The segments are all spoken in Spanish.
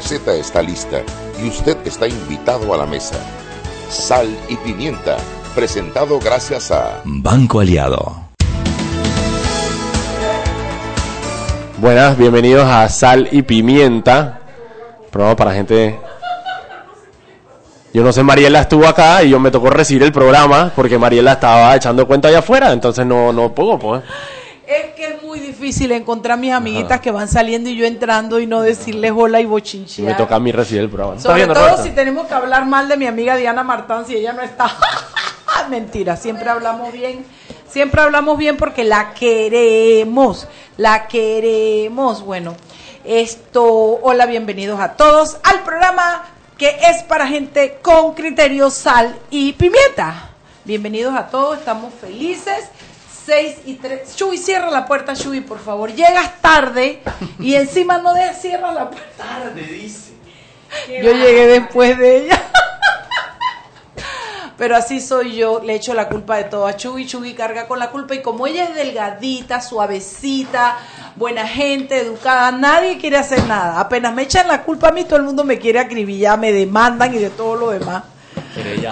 receta está lista y usted está invitado a la mesa. Sal y pimienta, presentado gracias a Banco Aliado. Buenas, bienvenidos a Sal y Pimienta, programa para gente... Yo no sé, Mariela estuvo acá y yo me tocó recibir el programa porque Mariela estaba echando cuenta allá afuera, entonces no, no puedo, pues. Muy difícil encontrar mis amiguitas que van saliendo y yo entrando y no decirles hola y bochinchear. Me toca a mí recibir el programa. ¿Está Sobre todo Roberta? si tenemos que hablar mal de mi amiga Diana Martán si ella no está. Mentira, siempre hablamos bien. Siempre hablamos bien porque la queremos. La queremos. Bueno, esto, hola, bienvenidos a todos al programa que es para gente con criterio, sal y pimienta. Bienvenidos a todos, estamos felices. 6 y 3. Chuy, cierra la puerta, Chuy, por favor. Llegas tarde y encima no dejas, cierra la puerta. Tarde, dice. Yo llegué después de ella. Pero así soy yo, le echo la culpa de todo a Chuy, Chuy carga con la culpa y como ella es delgadita, suavecita, buena gente, educada, nadie quiere hacer nada. Apenas me echan la culpa a mí, todo el mundo me quiere acribillar, me demandan y de todo lo demás.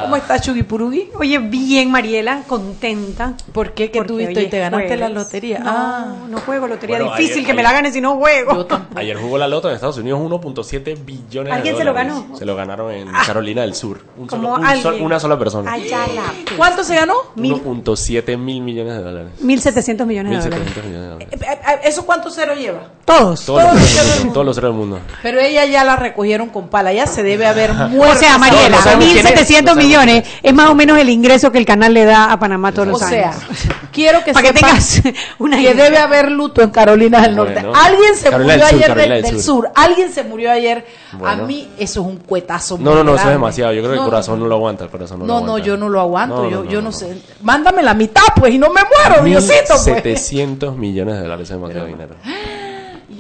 ¿Cómo está Chuy Purugui? Oye, bien, Mariela, contenta. ¿Por qué? ¿Qué Porque tuviste y te ganaste la lotería? No, Ah. no juego lotería. Bueno, Difícil ayer- que me la gane si no juego. Ayer jugó la loto en Estados Unidos 1.7 billones ¿Alguien de se lo dólares. ganó? Se lo ganaron en Carolina del Sur. Un Como solo- un alguien. sol- una sola persona. ¿Cuánto se ganó? Mil- 1.7 mil millones de dólares. 1.700 millones de dólares. 1.700 millones de dólares. Eh, eh, ¿Eso cuánto cero lleva? Todos. Todos Todos los ceros del mundo, todos los ceros del mundo. Pero ella ya la recogieron con pala, ya se debe haber O muerto. sea, No, Mariela, no sabemos quién es, 1.700 no sabemos millones es más o menos el ingreso que el canal le da a Panamá todos O los sea, años. quiero que Para que tengas una que idea. debe haber luto en Carolina del Norte. Bueno. Alguien se Carolina murió Sur, ayer del, Sur. sur. Alguien se murió ayer. A mí eso es un cuetazo. No, no, no, eso es demasiado. Yo creo que el corazón no, lo aguanta. El corazón no, lo No, yo no lo aguanto. No, yo, no, yo no, no, sé. Mándame la mitad, pues, y no me muero, Diosito, pues. 700 millones de dólares es demasiado dinero.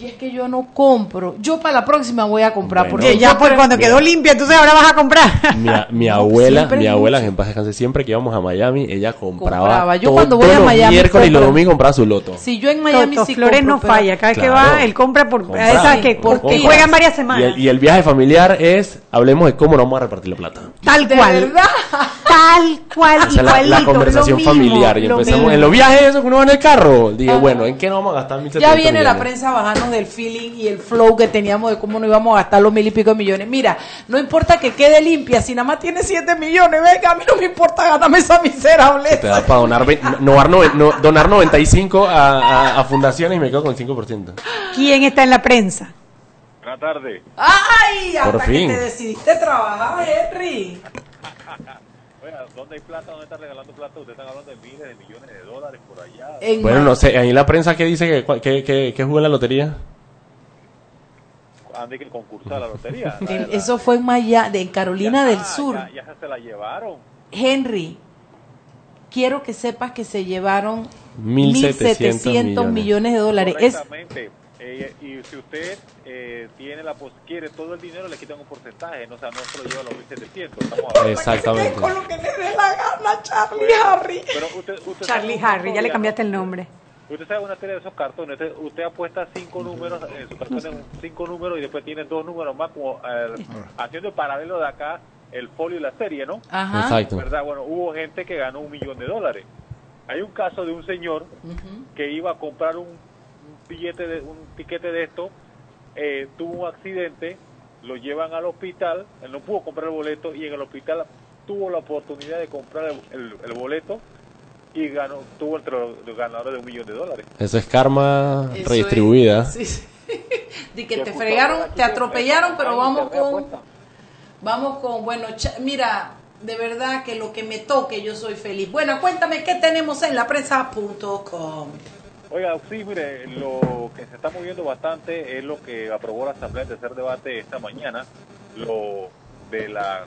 Y es que yo no compro. Yo para la próxima voy a comprar. Bueno. porque Que ya pues creo- cuando quedó limpia, entonces ahora vas a comprar. Mi, a- mi abuela, siempre mi abuela, que en paz descanse, siempre que íbamos a Miami, ella compraba. Compraba. Yo todo- cuando voy a Miami miércoles y los domingos compraba su loto. Si yo en Miami Toto sí Flores compro, no falla. Cada vez que va, él compra por Compra. esas Sí, que, por que compra. juegan varias Y semanas. el, y el viaje familiar es, hablemos de cómo nos vamos a repartir la plata. Tal ¿De cual. verdad? Tal cual. Esa es la, conversación lo mismo, familiar. Y empezamos mismo. en los viajes, eso que uno va en el carro. Dije, Ajá. bueno, ¿en qué nos vamos a gastar 1.700 Ya viene la prensa bajando del feeling y el flow que teníamos de cómo no íbamos a gastar los mil y pico de millones. Mira, no importa que quede limpia, si nada más tiene siete millones, venga, a mí no me importa ganarme esa miserable. Te da para donar, ve- no, donar 95 a, a- a fundaciones y me quedo con 5%. ¿Quién está en la prensa? Buenas tardes. ¡Ay! Hasta Por que fin. te decidiste trabajar, Henry. Oiga, ¿dónde hay plata? ¿Dónde están regalando plata? Ustedes están hablando de miles de millones de dólares por allá. En Bueno, no sé, ahí la prensa que dice que, que, que, que jugó en la lotería. Han de que concursar la lotería. La- la- eso fue en Miami, en Carolina Ya, del Sur. Ya, ya se la llevaron. Henry, quiero que sepas que se llevaron 1.700 1.700 millones. millones de dólares. Es. Eh, y si usted eh, tiene la pos- quiere todo el dinero, le quitan un porcentaje. No, o sea, no se lo lleva a los 1700. Estamos hablando. Exactamente. con lo que le dé la gana, Charlie Harry. Pero usted, usted Charlie Harry, ya le cambiaste el ¿no? nombre. Usted sabe una serie de esos cartones, usted, usted apuesta cinco números, en su cartón tiene cinco números y después tiene dos números más, como eh, haciendo el paralelo de acá el folio y la serie, ¿no? Ajá. Exacto. ¿Verdad? Bueno, hubo gente que ganó un millón de dólares. Hay un caso de un señor que iba a comprar un billete, de, un tiquete de esto, eh, tuvo un accidente, lo llevan al hospital, él no pudo comprar el boleto y en el hospital tuvo la oportunidad de comprar el, el- el boleto y ganó, tuvo entre los, los ganadores de un millón de dólares. Eso es karma Eso redistribuida. es- sí, sí. Di que te fregaron, te atropellaron, pero vamos con, vamos con, bueno, cha- mira, de verdad que lo que me toque yo soy feliz. Bueno, cuéntame qué tenemos en la prensa.com. Oiga, sí, mire, lo que se está moviendo bastante es lo que aprobó la Asamblea en tercer debate esta mañana, lo de la...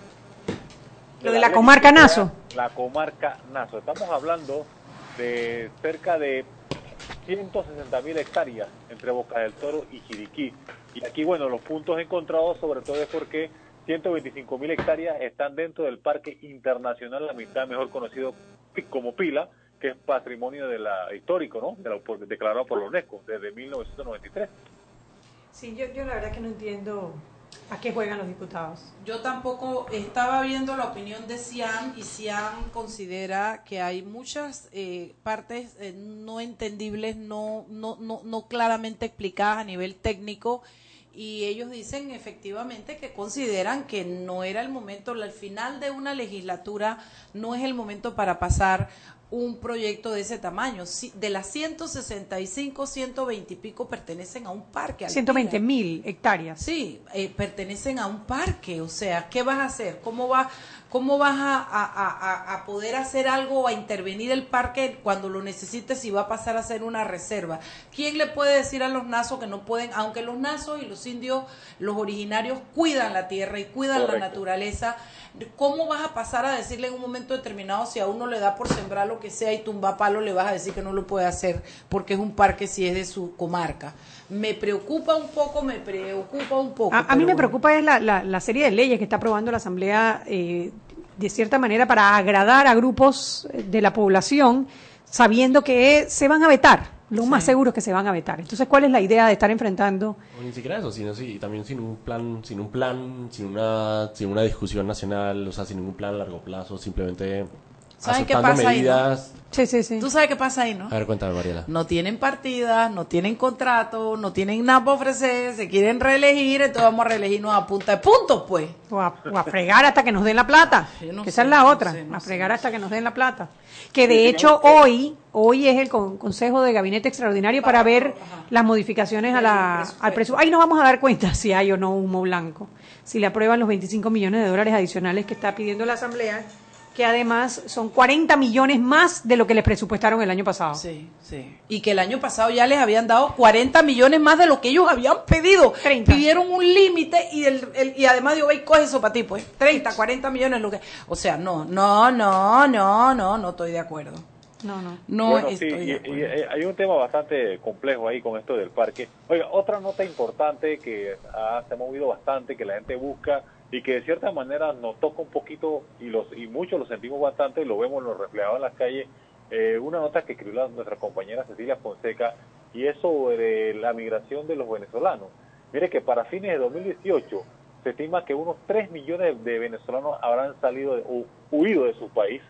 Lo de la comarca Nazo. La comarca Nazo. Estamos hablando de cerca de 160 mil hectáreas entre Boca del Toro y Chiriquí. Y aquí, bueno, los puntos encontrados sobre todo es porque 125 mil hectáreas están dentro del Parque Internacional La Mitad, mejor conocido como Pila, que es patrimonio de la histórico, ¿no? De la- por- declarado por la UNESCO desde 1993. Sí, yo, yo la verdad que no entiendo. ¿A qué juegan los diputados? Yo tampoco estaba viendo la opinión de Cian y Cian considera que hay muchas eh, partes eh, no entendibles, no, no, no, no claramente explicadas a nivel técnico y ellos dicen efectivamente que consideran que no era el momento, al final de una legislatura no es el momento para pasar un proyecto de ese tamaño. Si- De las 165, 120 y pico pertenecen a un parque. Alpina. 120 mil hectáreas. Sí, eh, pertenecen a un parque, o sea, ¿qué vas a hacer? ¿Cómo, va, cómo vas a, a- a- a poder hacer algo o a intervenir el parque cuando lo necesites y va a pasar a ser una reserva? ¿Quién le puede decir a los nazos que no pueden, aunque los nazos y los indios, los originarios, cuidan la tierra y cuidan la naturaleza? ¿Cómo vas a pasar a decirle en un momento determinado si a uno le da por sembrar lo que sea y tumba palo, le vas a decir que no lo puede hacer porque es un parque si es de su comarca? Me preocupa un poco, me preocupa un poco. A, a mí me bueno. preocupa es la, la- la serie de leyes que está aprobando la Asamblea eh, de cierta manera para agradar a grupos de la población, sabiendo que se van a vetar. Lo más seguro es que se van a vetar. Entonces, ¿cuál es la idea de estar enfrentando? O ni siquiera eso, sino sí, también sin un plan, sin un plan, sin una, sin una discusión nacional, o sea, sin ningún plan a largo plazo, simplemente ¿Saben qué pasa ahí, no? Sí, sí, sí. ¿Tú sabes qué pasa ahí, no? A ver, cuéntame, Mariela. No tienen partidas, no tienen contrato, no tienen nada para ofrecer, se quieren reelegir, entonces vamos a reelegirnos a punta de puntos, pues. O a, o a fregar hasta que nos den la plata. Yo no que sé, esa es la no otra. sé, no a fregar hasta que nos den la plata. Que de hecho hoy, hoy es el con- Consejo de Gabinete Extraordinario para, Para- ver ajá. las modificaciones a la, presupuesto. al presupuesto. Ahí nos vamos a dar cuenta si hay o no humo blanco. Si le aprueban los 25 millones de dólares adicionales que está pidiendo la Asamblea, que además son 40 millones más de lo que les presupuestaron el año pasado. Sí, sí. Y que el año pasado ya les habían dado 40 millones más de lo que ellos habían pedido. 30. Pidieron un límite y el, el- y además digo, ve, coge eso para ti, pues. 30, 40 millones lo que. O sea, no, no, no, no, no, no estoy de acuerdo. No, no. No Bueno, sí, estoy y- de y, acuerdo. eh, hay un tema bastante complejo ahí con esto del parque. Oiga, otra nota importante que se ha movido bastante, que la gente busca y que de cierta manera nos toca un poquito y los y muchos lo sentimos bastante y lo vemos lo reflejado en las calles. eh, una nota que escribió la- nuestra compañera Cecilia Fonseca y es sobre la migración de los venezolanos. Mire que para fines de 2018 se estima que unos 3 millones de venezolanos habrán salido de- o huido de su país.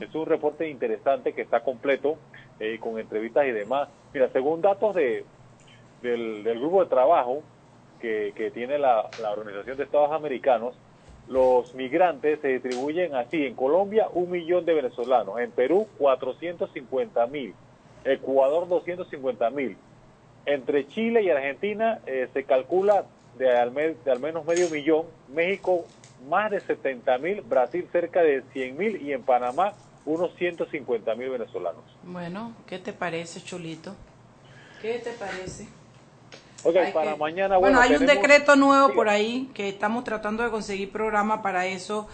Es un reporte interesante que está completo eh, con entrevistas y demás. Mira, según datos de, del, del grupo de trabajo que, que tiene la, la Organización de Estados Americanos, los migrantes se distribuyen así. En Colombia, un millón de venezolanos. En Perú, 450 mil. Ecuador, 250 mil. Entre Chile y Argentina eh, se calcula de al, me- de al menos medio millón. México, más de 70 mil. Brasil, cerca de 100 mil. Y en Panamá, unos 150 mil venezolanos. Bueno, ¿qué te parece, Chulito? ¿Qué te parece? Oiga, y Hay para que- mañana, bueno, bueno, hay un decreto nuevo Diga. por ahí que estamos tratando de conseguir programa para eso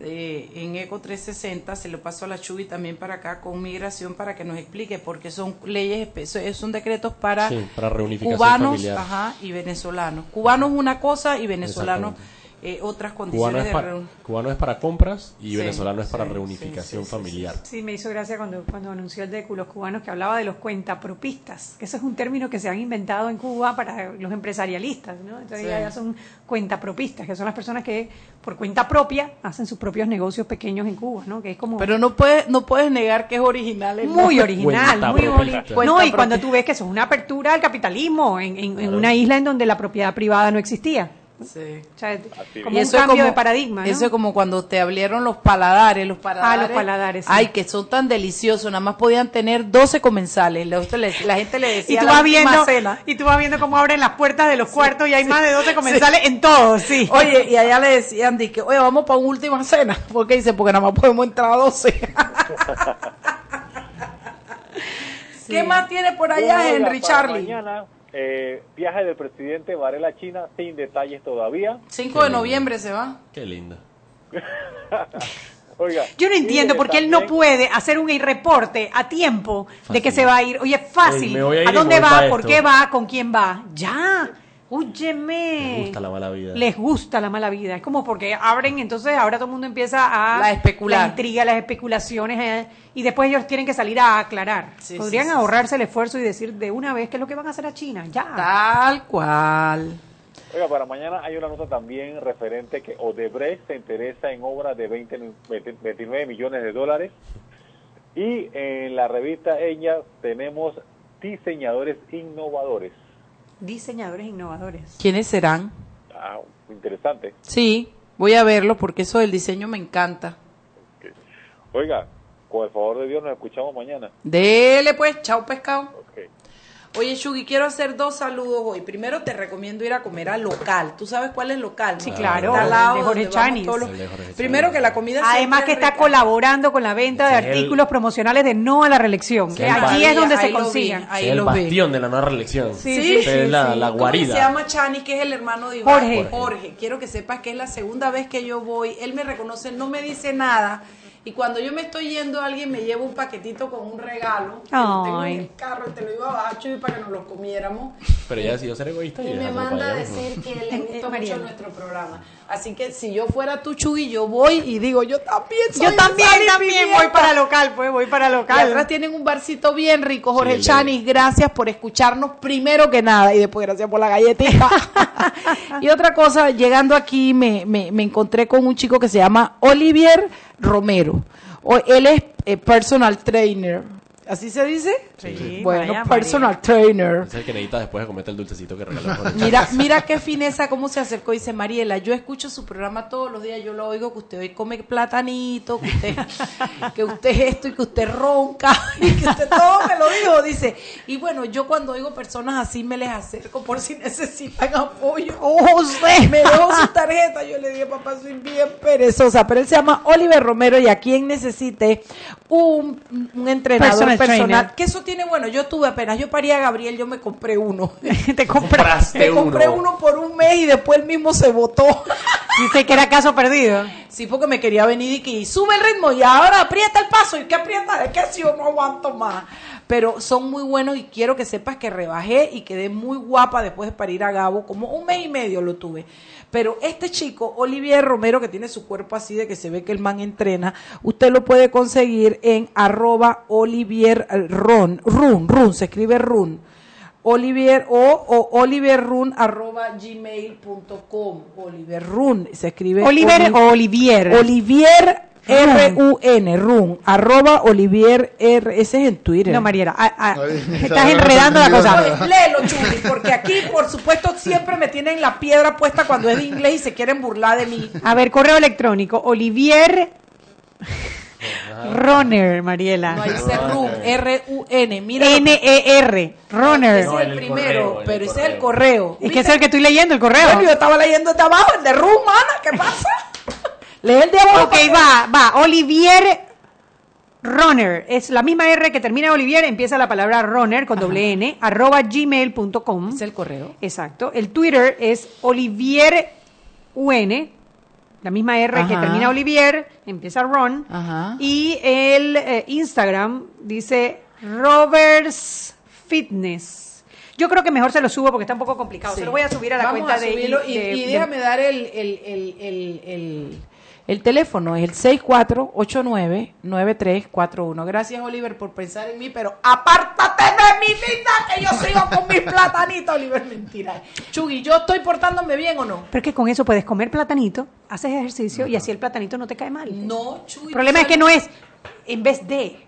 eh, en Eco 360. Se lo paso a la Chubi también para acá con migración para que nos explique porque son leyes, espe- son decretos para, Sí, para reunificación cubanos ajá, y venezolanos. Cubanos una cosa y venezolanos Exactamente. Eh, otras Cubano condiciones es, de para, cubano es para compras y Sí, venezolano es para sí, reunificación sí, sí, sí, familiar. Sí, me hizo gracia cuando, cuando anunció el de los cubanos que hablaba de los cuentapropistas, que eso es un término que se han inventado en Cuba para los empresarialistas, ¿no? Entonces Sí. ya, son cuentapropistas, que son las personas que por cuenta propia hacen sus propios negocios pequeños en Cuba, ¿no? Que es como Pero no puedes, no puedes negar que es original. el muy nombre. original, muy original. No, y cuando tú ves que eso es una apertura al capitalismo en, en- en una isla en donde la propiedad privada no existía. Sí. O sea, como Y un eso es cambio como- de paradigma, ¿no? Eso es como cuando te abrieron los paladares, los paladares. Ah, los paladares, sí. Ay, que son tan deliciosos, nada más podían tener 12 comensales. La, la gente le y decía tú la vas viendo cena. y tú vas viendo cómo abren las puertas de los cuartos y hay más de 12 comensales en todos, sí. Oye, y allá le decían, que, oye, vamos para una última cena. Porque dice, porque nada más podemos entrar a 12. ¿Qué más tiene por allá, Henry Charlie? Mañana, eh, viaje del presidente Varela a China sin detalles todavía. 5 de noviembre se va. Qué lindo. Oiga, Yo no entiendo por qué él no puede hacer un reporte a tiempo de que Fácil. se va a ir. Oye, fácil. Me voy a ir ¿A y dónde va? ¿Por esto. qué va? ¿Con quién va? Ya. Óyeme. Me gusta la mala vida. Les gusta la mala vida. Es como porque abren, entonces ahora todo el mundo empieza a... La especular. La intriga, las especulaciones, eh, y después ellos tienen que salir a aclarar. Sí, Podrían sí, sí, ahorrarse el esfuerzo y decir de una vez qué es lo que van a hacer a China. Ya. Tal cual. Oiga, para mañana hay una nota también referente que Odebrecht se interesa en obras de 20, 29 millones de dólares. Y en la revista Ella tenemos diseñadores innovadores. Diseñadores innovadores. ¿Quiénes serán? Ah, interesante. Sí, voy a verlo porque eso del diseño me encanta. Oiga, con el favor de Dios nos escuchamos mañana. Dele pues, chao pescado. Oye, Shugi, quiero hacer dos saludos hoy. Primero te recomiendo ir a comer al local. ¿Tú sabes cuál es el local? Sí, no? claro, Está al lado de Jorge Chanis. los- Primero Chanis. que la comida Además que es está rica. colaborando con la venta de el- artículos promocionales de no a la reelección. Sí, que allí es donde Ahí se consiguen. ahí el lo vi. bastión de la nueva reelección. Sí, Sí, sí, es la, la ¿Cómo guarida. se llama Chani, que es el hermano de Iván? Jorge. Jorge. Quiero que sepas que es la segunda vez que yo voy. Él me reconoce, no me dice nada. Y cuando yo me estoy yendo, alguien me lleva un paquetito con un regalo. que lo tengo Ay. en el carro y te lo iba a Chuy para que nos lo comiéramos. Pero ella decidió ser egoísta y, Y me manda a decir que le Eh, gustó mucho nuestro programa. Así que si yo fuera tu Chuy, yo voy y digo, yo también soy Yo también, y también voy para local, pues voy para Y atrás local. tienen un barcito bien rico, Jorge Sí, Chanis. Gracias por escucharnos primero que nada y después gracias por la galletita. y otra cosa, llegando aquí me, me, me encontré con un chico que se llama Olivier Romero. Él es eh, personal trainer. ¿Así se dice? Sí, Bueno, vaya, personal trainer. Es el que necesita después de comerte el dulcecito que regaló Jorge. Mira, mira qué fineza, cómo se acercó. Dice Mariela, yo escucho su programa todos los días, yo lo oigo que usted hoy come platanito, que usted, que usted esto y que usted ronca, y que usted todo me lo dijo. Dice, y bueno, yo cuando oigo personas así me les acerco por si necesitan apoyo. Oh, sé, me dejó su tarjeta. Yo le dije, papá, soy bien perezosa. Pero él se llama Oliver Romero y a quien necesite un, un entrenador Personal personal. Que eso tiene, bueno, yo tuve apenas, yo parí a Gabriel, yo me compré uno. Te compras. Compraste Me compré uno. uno por un mes y después él mismo se votó. Dice que era caso perdido. Sí, porque me quería venir y que sube el ritmo y ahora aprieta el paso. ¿Y qué aprieta? Es que si yo no aguanto más. Pero son muy buenos y quiero que sepas que rebajé y quedé muy guapa después de parir a Gabo. Como un mes y medio lo tuve. Pero este chico, Olivier Romero, que tiene su cuerpo así de que se ve que el man entrena, usted lo puede conseguir en arroba Olivier Ron, Run, Run, se escribe Run. Olivier o, o olivierrun arroba gmail.com Oliver Run se escribe Oliver Oli- o Olivier. Olivier Run. R-U-N Run arroba Olivier R ese es en Twitter No, Mariela, Ay, estás enredando la cosa. no. Léelo, Chuli, porque aquí, por supuesto, siempre me tienen la piedra puesta cuando es de inglés y se quieren burlar de mí. A ver, correo electrónico, Olivier Runner, Mariela. No, ahí dice Run, R-U-N. Mira, N-E-R, Runner. ese es el el primero, correo, pero el ese es el correo. Es que es el que estoy leyendo, el correo. Bueno, yo estaba leyendo de abajo, el de Run, mana, ¿qué pasa? Lee el de abajo. Ok, va, va. Olivier Runner. Es la misma R que termina Olivier, empieza la palabra runner con doble N, arroba gmail.com. Es el correo. Exacto. El Twitter es Olivier UN, la misma R que termina Olivier, empieza Ron. Ajá. Y el eh, Instagram dice Roberts Fitness. Yo creo que mejor se lo subo porque está un poco complicado. Se lo voy a subir a la Vamos cuenta a de, y, de- y de- déjame dar el, el, el, el, el, el teléfono, es el 6489-9341. Gracias, Oliver, por pensar en mí, pero apártate de mi vida que yo sigo con mis platanitos, Oliver. Mentira. Chugui, ¿yo estoy portándome bien o no? Pero es que con eso puedes comer platanito, haces ejercicio y así el platanito no te cae mal. No, Chugui. El problema es que no es en vez de.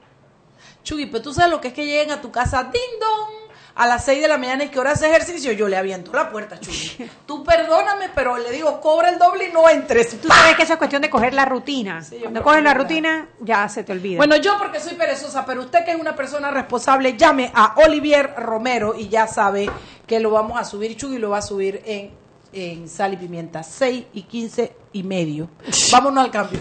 Chugui, pero tú sabes lo que es que lleguen a tu casa, ding dong, a las 6 de la mañana y que hora hace ejercicio, yo le aviento la puerta, Chugui. Tú perdóname, pero le digo, cobra el doble y no entres. Tú sabes que eso es cuestión de coger la rutina. Sí, Cuando coges la rutina, ya se te olvida. Bueno, yo porque soy perezosa, pero usted que es una persona responsable, llame a Olivier Romero y ya sabe que lo vamos a subir. Chugui lo va a subir en, en sal y pimienta, 6 y 15 y medio. Vámonos al cambio.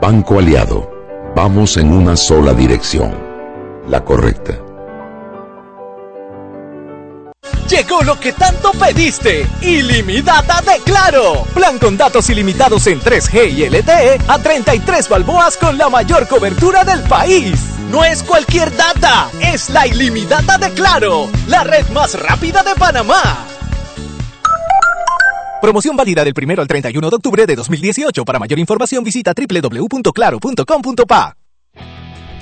Banco Aliado, vamos en una sola dirección, la correcta. Llegó lo que tanto pediste. Ilimitada de Claro. Plan con datos ilimitados en 3G y LTE a 33 balboas con la mayor cobertura del país. No es cualquier data, es la ilimitada de Claro, la red más rápida de Panamá. Promoción válida del 1 al 31 de octubre de 2018. Para mayor información visita www.claro.com.pa.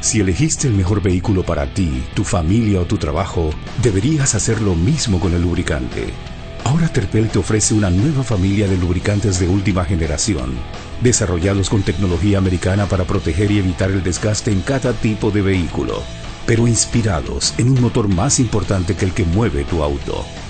Si elegiste el mejor vehículo para ti, tu familia o tu trabajo, deberías hacer lo mismo con el lubricante. Ahora Terpel te ofrece una nueva familia de lubricantes de última generación, desarrollados con tecnología americana para proteger y evitar el desgaste en cada tipo de vehículo, pero inspirados en un motor más importante que el que mueve tu auto.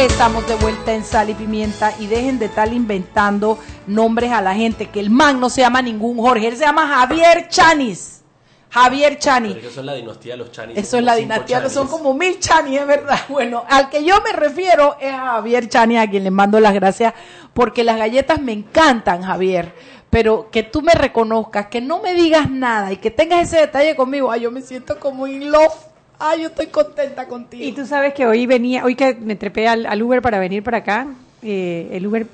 Estamos de vuelta en Sal y Pimienta y dejen de estar inventando nombres a la gente, que el man no se llama ningún Jorge, él se llama Javier Chanis. Javier Chani. Pero eso es la dinastía de los Chanis. Eso es la dinastía, son como mil Chani, es verdad. Bueno, al que yo me refiero es a Javier Chani, a quien le mando las gracias, porque las galletas me encantan, Javier. Pero que tú me reconozcas, que no me digas nada y que tengas ese detalle conmigo, ay, yo me siento como in love. Ay, yo estoy contenta contigo. Y tú sabes que hoy venía, hoy que me trepé al, al Uber para venir para acá, eh, el Uber,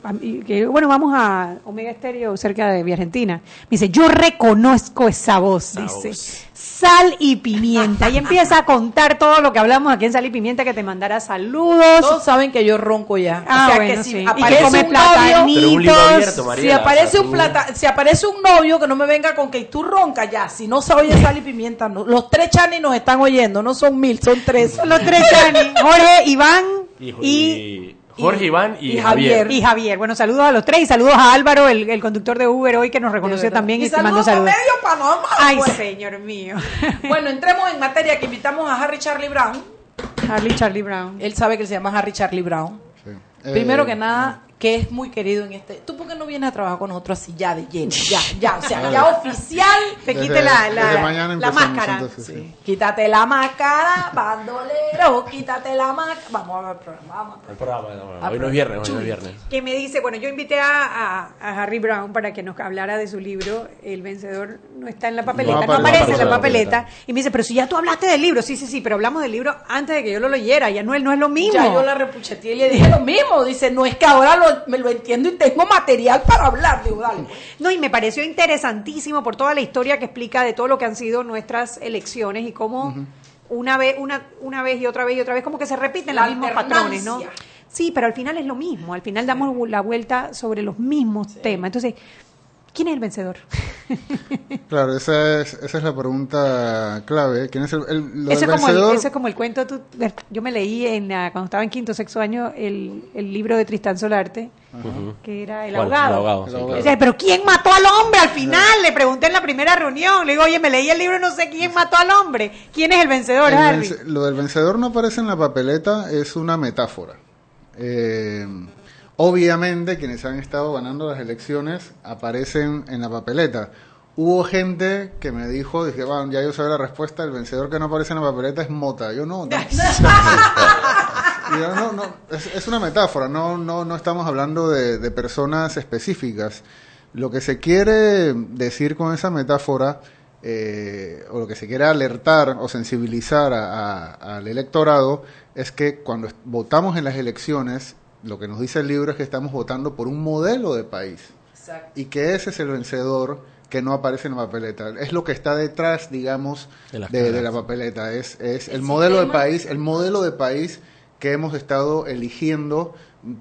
que, bueno, vamos a Omega Estéreo cerca de Vía Argentina. Me dice, yo reconozco esa voz, dice. Sal y pimienta. Y empieza a contar todo lo que hablamos aquí en Sal y Pimienta, que te mandará saludos. Todos saben que yo ronco ya. Ah, o sea bueno, que si sí. Y que aparece un platanitos. Si aparece un plata, si aparece un novio que no me venga con que tú roncas ya, si no se oye sal y pimienta, no. los tres chanis nos están oyendo, no son mil, son tres. Los tres Chani, Jorge, Iván Y, y, y Jorge, Iván y, y Javier. Javier. y Javier. Bueno, saludos a los tres y saludos a Álvaro, el, el conductor de Uber hoy que nos reconoció también y, y te mando saludos medio Panamá. Ay, pues. señor mío. Bueno, entremos en materia que invitamos a Harry Charlie Brown. Harley Charlie Brown. Él sabe que se llama Harry Charlie Brown. Eh, Primero que nada, que es muy querido en este. ¿Tú por qué no vienes a trabajar con nosotros así ya de lleno? Ya, ya, o sea, ya oficial. Te Desde- quite la, máscara. entonces, sí. Quítate la máscara, bandolero, quítate la máscara. Vamos a ver el programa, vamos a ver. El programa, no, hoy no es viernes, hoy no es viernes. Que me dice, bueno, yo invité a, a- a Harry Brown para que nos hablara de su libro, El vencedor no está en la papeleta, no, No aparece, en la papeleta. Y me dice, pero si ya tú hablaste del libro, sí, sí, sí, pero hablamos del libro antes de que yo lo leyera, ya no, es- no es lo mismo. Ya yo la repucheteé y le dije lo mismo. Dice, no es que ahora lo- me lo entiendo y tengo material para hablar. Digo, dale. No, y me pareció interesantísimo por toda la historia que explica de todo lo que han sido nuestras elecciones y cómo una vez, una, una vez y otra vez y otra vez como que se repiten La los mismos patrones, ¿no? Sí, pero al final es lo mismo, al final damos la vuelta sobre los mismos temas. Entonces, ¿quién es el vencedor? Claro, esa es, esa es la pregunta clave. ¿Quién es el, el- como el, vencedor? ese es como el cuento, tú- yo me leí en la- cuando estaba en quinto sexto año el, el libro de Tristán Solarte, que era El. El sí, El ahogado. claro. Decía, pero ¿quién mató al hombre al final? Le pregunté en la primera reunión. Le digo, oye, me leí el libro y no sé quién mató al hombre. ¿Quién es el vencedor, El Harry? vence- lo del vencedor no aparece en la papeleta, es una metáfora. Eh, obviamente, quienes han estado ganando las elecciones aparecen en la papeleta. Hubo gente que me dijo, dije, bueno, ya yo sé la respuesta, el vencedor que no aparece en la papeleta es Mota. Yo no. no. Y yo, no, no, es, es una metáfora, no, no, no estamos hablando de, de personas específicas. Lo que se quiere decir con esa metáfora, eh, o lo que se quiere alertar o sensibilizar a- a- al electorado, es que cuando votamos en las elecciones, lo que nos dice el libro es que estamos votando por un modelo de país. y que ese es el vencedor que no aparece en la papeleta. Es lo que está detrás, digamos, de, la papeleta. Es, es el, modelo de país, el modelo de país que hemos estado eligiendo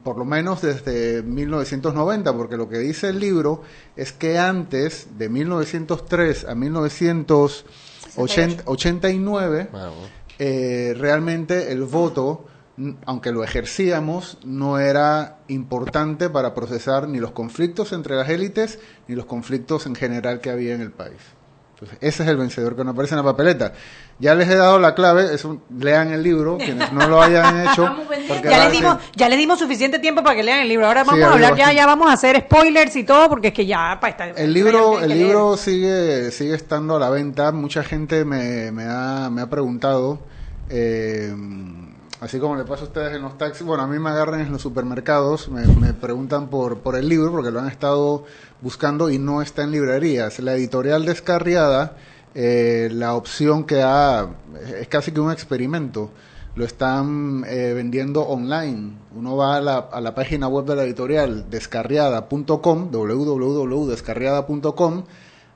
por lo menos desde 1990, porque lo que dice el libro es que antes de 1903 a 1989, eh, realmente el voto aunque lo ejercíamos, no era importante para procesar ni los conflictos entre las élites ni los conflictos en general que había en el país. Entonces, ese es el vencedor que no aparece en la papeleta. Ya les he dado la clave, lean el libro, quienes no lo hayan hecho. ya, les dimos, ya les dimos suficiente tiempo para que lean el libro. Ahora vamos a hablar, ya, ya vamos a hacer spoilers y todo, porque es que ya para estar, El libro, el libro sigue, sigue estando a la venta. Mucha gente me, me, ha, me ha preguntado. Eh, Así como le pasa a ustedes en los taxis, bueno, a mí me agarran en los supermercados, me, preguntan por, por el libro porque lo han estado buscando y no está en librerías. La editorial Descarriada, eh, la opción que ha, es casi que un experimento, lo están eh, vendiendo online. Uno va a la, a la página web de la editorial descarriada.com, www.descarriada.com,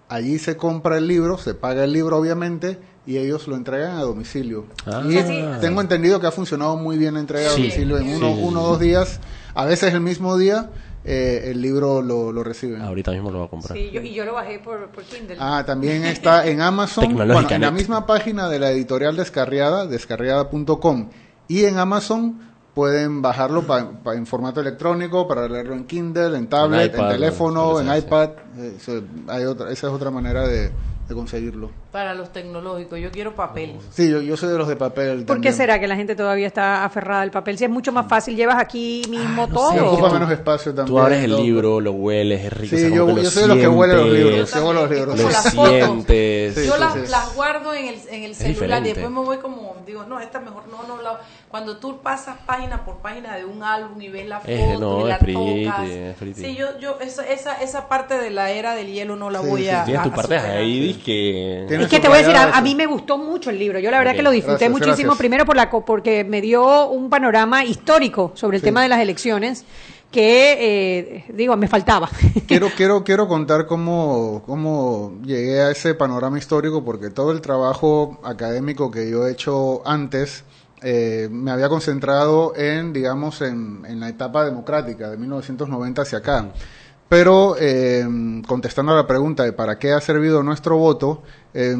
allí se compra el libro, se paga el libro obviamente y ellos lo entregan a domicilio. Ah. Y tengo entendido que ha funcionado muy bien la entrega a domicilio en uno, uno o dos días, a veces el mismo día. Eh, el libro lo, lo reciben. Ahorita mismo lo va a comprar. Sí, yo, y yo lo bajé por, Kindle. Ah, también está en Amazon, bueno, en la misma página de la editorial Descarriada, descarriada.com, y en Amazon pueden bajarlo en formato electrónico para leerlo en Kindle, en tablet, en, teléfono, en iPad. Eh, hay otra, esa es otra manera de, de conseguirlo. Para los tecnológicos, yo quiero papel. Sí, yo, yo soy de los de papel. ¿Por qué será que la gente todavía está aferrada al papel? Si es mucho más fácil, llevas aquí mismo ah, todo. Sí, ocupa menos espacio también. Tú abres el libro, lo hueles, es rico. Sí, yo, yo soy de los que huelen los libros. Yo, los libros. Lo sientes. yo las, las, guardo en el, en el celular y después me voy como, digo, no, esta mejor no, no la cuando tú pasas página por página de un álbum y ves la foto y la tocas. sí, yo, yo esa, esa, esa parte de la era del hielo no la voy a. Tienes tu parte ahí, que. Es que te voy a decir, a, mí me gustó mucho el libro. Yo la verdad que lo disfruté muchísimo, primero por la porque me dio un panorama histórico sobre el tema de las elecciones que eh, digo me faltaba quiero quiero quiero contar cómo cómo llegué a ese panorama histórico porque todo el trabajo académico que yo he hecho antes eh, me había concentrado en, digamos, en, en, la etapa democrática de 1990 hacia acá. Pero eh, contestando a la pregunta de para qué ha servido nuestro voto, eh,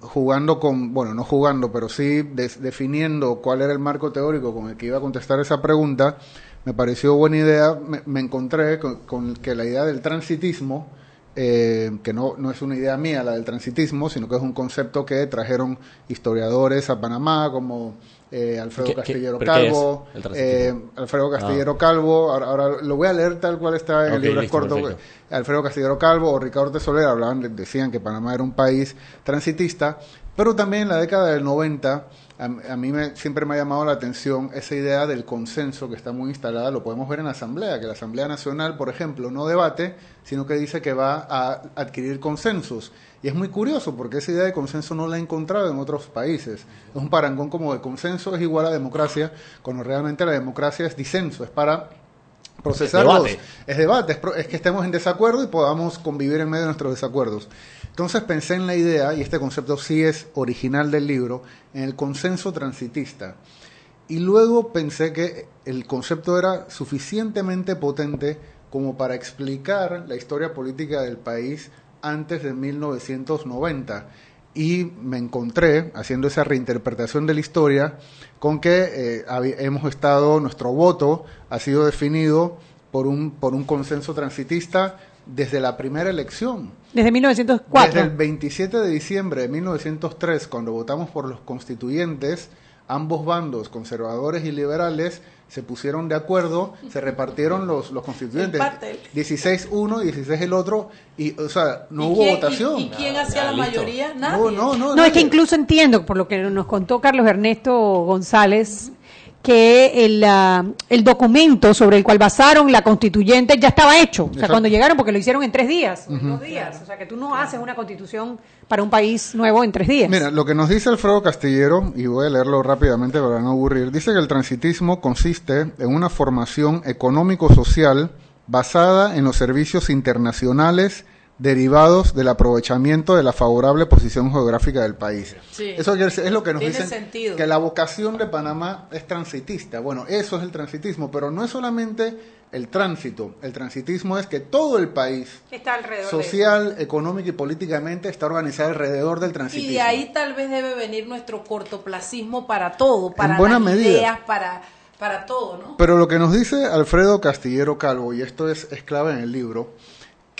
jugando con, bueno, no jugando, pero sí definiendo cuál era el marco teórico con el que iba a contestar esa pregunta, me pareció buena idea, me, encontré con, que la idea del transitismo, eh, que no, no es una idea mía la del transitismo, sino que es un concepto que trajeron historiadores a Panamá como eh, Alfredo Castillero Calvo, eh, Alfredo Castillero Calvo, ahora, lo voy a leer tal cual está en el libro corto, Alfredo Castillero Calvo o Ricardo Soler hablaban, decían que Panamá era un país transitista, pero también en la década del 90 a, mí me, siempre me ha llamado la atención esa idea del consenso que está muy instalada, lo podemos ver en la Asamblea, que la Asamblea Nacional, por ejemplo, no debate, sino que dice que va a adquirir consensos. Y es muy curioso porque esa idea de consenso no la he encontrado en otros países. Es un parangón como de consenso es igual a democracia, cuando realmente la democracia es disenso, es para procesar es debate, es, que estemos en desacuerdo y podamos convivir en medio de nuestros desacuerdos. Entonces pensé en la idea, y este concepto sí es original del libro, en el consenso transitista. Y luego pensé que el concepto era suficientemente potente como para explicar la historia política del país antes de 1990 y me encontré haciendo esa reinterpretación de la historia con que eh, hemos estado, nuestro voto ha sido definido por un, por un consenso transitista desde la primera elección. Desde 1904. Desde el 27 de diciembre de 1903, cuando votamos por los constituyentes, ambos bandos, conservadores y liberales, se pusieron de acuerdo, se repartieron los, los constituyentes, 16 uno, 16 el otro, y o sea, no hubo votación. ¿Y, quién hacía la mayoría? Nadie. No, no, no, no es que incluso entiendo, por lo que nos contó Carlos Ernesto González, que el, ah, el documento sobre el cual basaron la constituyente ya estaba hecho. O sea, cuando llegaron, porque lo hicieron en tres días, dos días. O sea, que tú no haces una constitución para un país nuevo en tres días. Mira, lo que nos dice Alfredo Castillero, y voy a leerlo rápidamente para no aburrir, dice que el transitismo consiste en una formación económico-social basada en los servicios internacionales derivados del aprovechamiento de la favorable posición geográfica del país. Sí. Eso es lo que nos Tiene dicen sentido. que la vocación de Panamá es transitista. Bueno, eso es el transitismo, pero no es solamente el tránsito. El transitismo es que todo el país, Está alrededor social, económico y políticamente, está organizado alrededor del Y transitismo. de ahí tal vez debe venir nuestro cortoplacismo para todo, para buena las medida. ideas, para, para todo, ¿no? Pero lo que nos dice Alfredo Castillero Calvo, y esto es, es clave en el libro,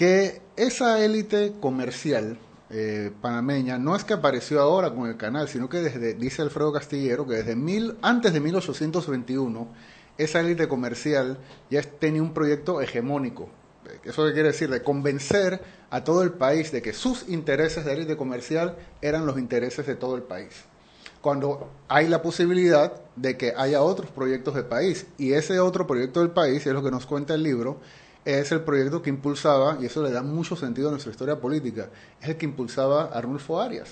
que esa élite comercial eh, panameña no es que apareció ahora con el canal, sino que desde, dice Alfredo Castillero, que desde mil, antes de 1821, esa élite comercial ya tenía un proyecto hegemónico. ¿Eso qué quiere decir? De convencer a todo el país de que sus intereses de élite comercial eran los intereses de todo el país cuando hay la posibilidad de que haya otros proyectos de país. Y ese otro proyecto del país, es lo que nos cuenta el libro, es el proyecto que impulsaba, y eso le da mucho sentido a nuestra historia política, es el que impulsaba Arnulfo Arias.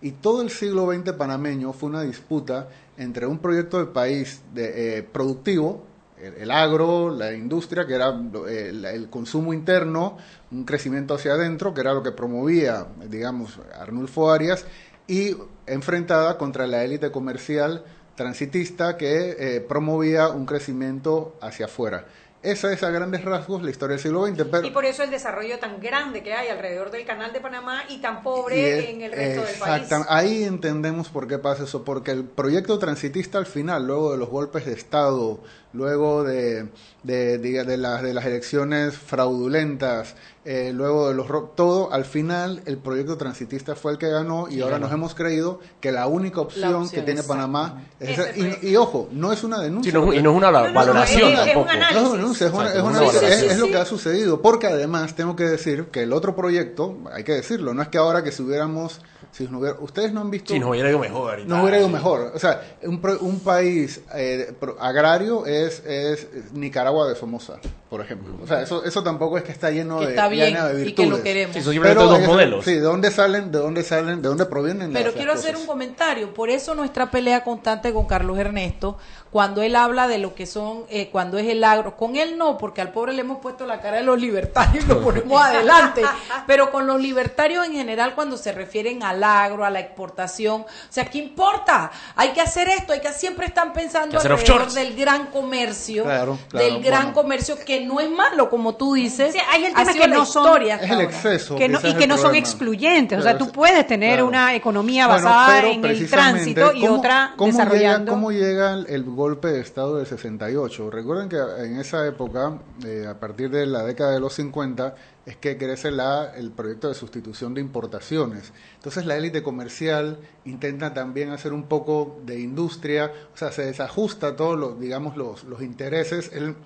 Y todo el siglo XX panameño fue una disputa entre un proyecto de país de, eh, productivo, el, agro, la industria, que era el, el consumo interno, un crecimiento hacia adentro, que era lo que promovía, digamos, Arnulfo Arias, y enfrentada contra la élite comercial transitista que eh, promovía un crecimiento hacia afuera. Esa es a grandes rasgos la historia del siglo XX, pero Y por eso el desarrollo tan grande que hay alrededor del canal de Panamá y tan Y pobre es- en el resto del país. Ahí entendemos por qué pasa eso, porque el proyecto transitista al final, luego de los golpes de Estado, luego de, de, diga- de las, de las elecciones fraudulentas, eh, luego de los... Todo, al final el proyecto transitista fue el que ganó y ahora ganó. nos hemos creído que la única opción, opción, que tiene exacto. Panamá es esa. Y, y ojo, no es una denuncia. Sí, no y no es una No, no, no, valoración tampoco. no es una denuncia, es, una- Exacto, es una- una valoración. es- es lo que ha sucedido. Porque además tengo que decir que el otro proyecto, hay que decirlo, no es que ahora que si hubiéramos, si nos hubiera- ustedes no han visto... Sí, nos hubiera ido mejor Nos tal. hubiera ido mejor. O sea, un, pro- un país eh, pro- agrario es, es Nicaragua de Somoza, por ejemplo. O sea, eso, eso tampoco es que está lleno Que de, está bien lleno de y virtudes. que lo queremos. Sí, son simplemente dos modelos. Sí, ¿de dónde salen? ¿De dónde salen? ¿De dónde provienen? Pero las- quiero las hacer un comentario. Por eso nuestra pelea constante con Carlos Ernesto, cuando él habla de lo que son, eh, cuando es el agro. Con él no, porque al pobre le hemos puesto la cara de los libertarios y lo ponemos adelante. Pero con los libertarios en general, cuando se refieren al agro, a la exportación. O sea, ¿qué importa? Hay que hacer esto, hay que siempre están pensando alrededor del gran comercio. Claro, claro, del gran bueno. comercio, que no es malo, como tú dices. Sí, hay el tema que no son- historia Es el exceso. que no, ese y que no son excluyentes. o sea, tú puedes tener claro. una economía basada en el tránsito y ¿cómo- otra cómo desarrollando. Llega, ¿Cómo llega el, el golpe de Estado del 68? Recuerden que en esa época, eh, a partir de la década de los 50, es que crece la, el proyecto de sustitución de importaciones. Entonces la élite comercial intenta también hacer un poco de industria, o sea, se desajusta todos los, digamos, los, los intereses. El,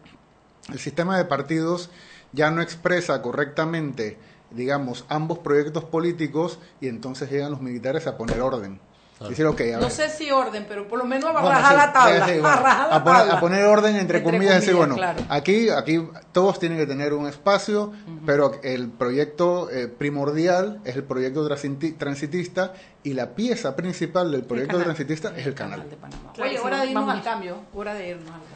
el sistema de partidos ya no expresa correctamente, digamos, ambos proyectos políticos y entonces llegan los militares a poner orden. Decir, ok, a No ver. sé si orden, pero por lo menos a Bueno, rajar sí, la tabla. sí, sí, a bueno, rajar la a poner, tabla. a poner orden entre, Entre comillas, decir, bueno, claro. aquí, aquí todos tienen que tener un espacio, pero el proyecto eh, primordial es el proyecto transit- transitista y la pieza principal del proyecto canal. transitista es el canal. Oye, hora de irnos Vamos. al cambio. Hora de irnos al cambio.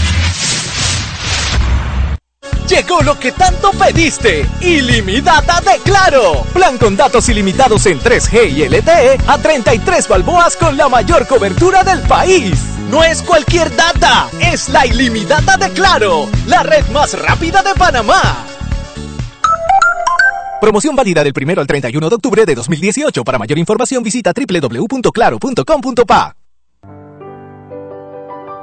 Llegó lo que tanto pediste. Ilimitada de Claro. Plan con datos ilimitados en 3G y LTE a 33 balboas con la mayor cobertura del país. No es cualquier data, es la ilimitada de Claro, la red más rápida de Panamá. Promoción válida del 1 al 31 de octubre de 2018. Para mayor información visita www.claro.com.pa.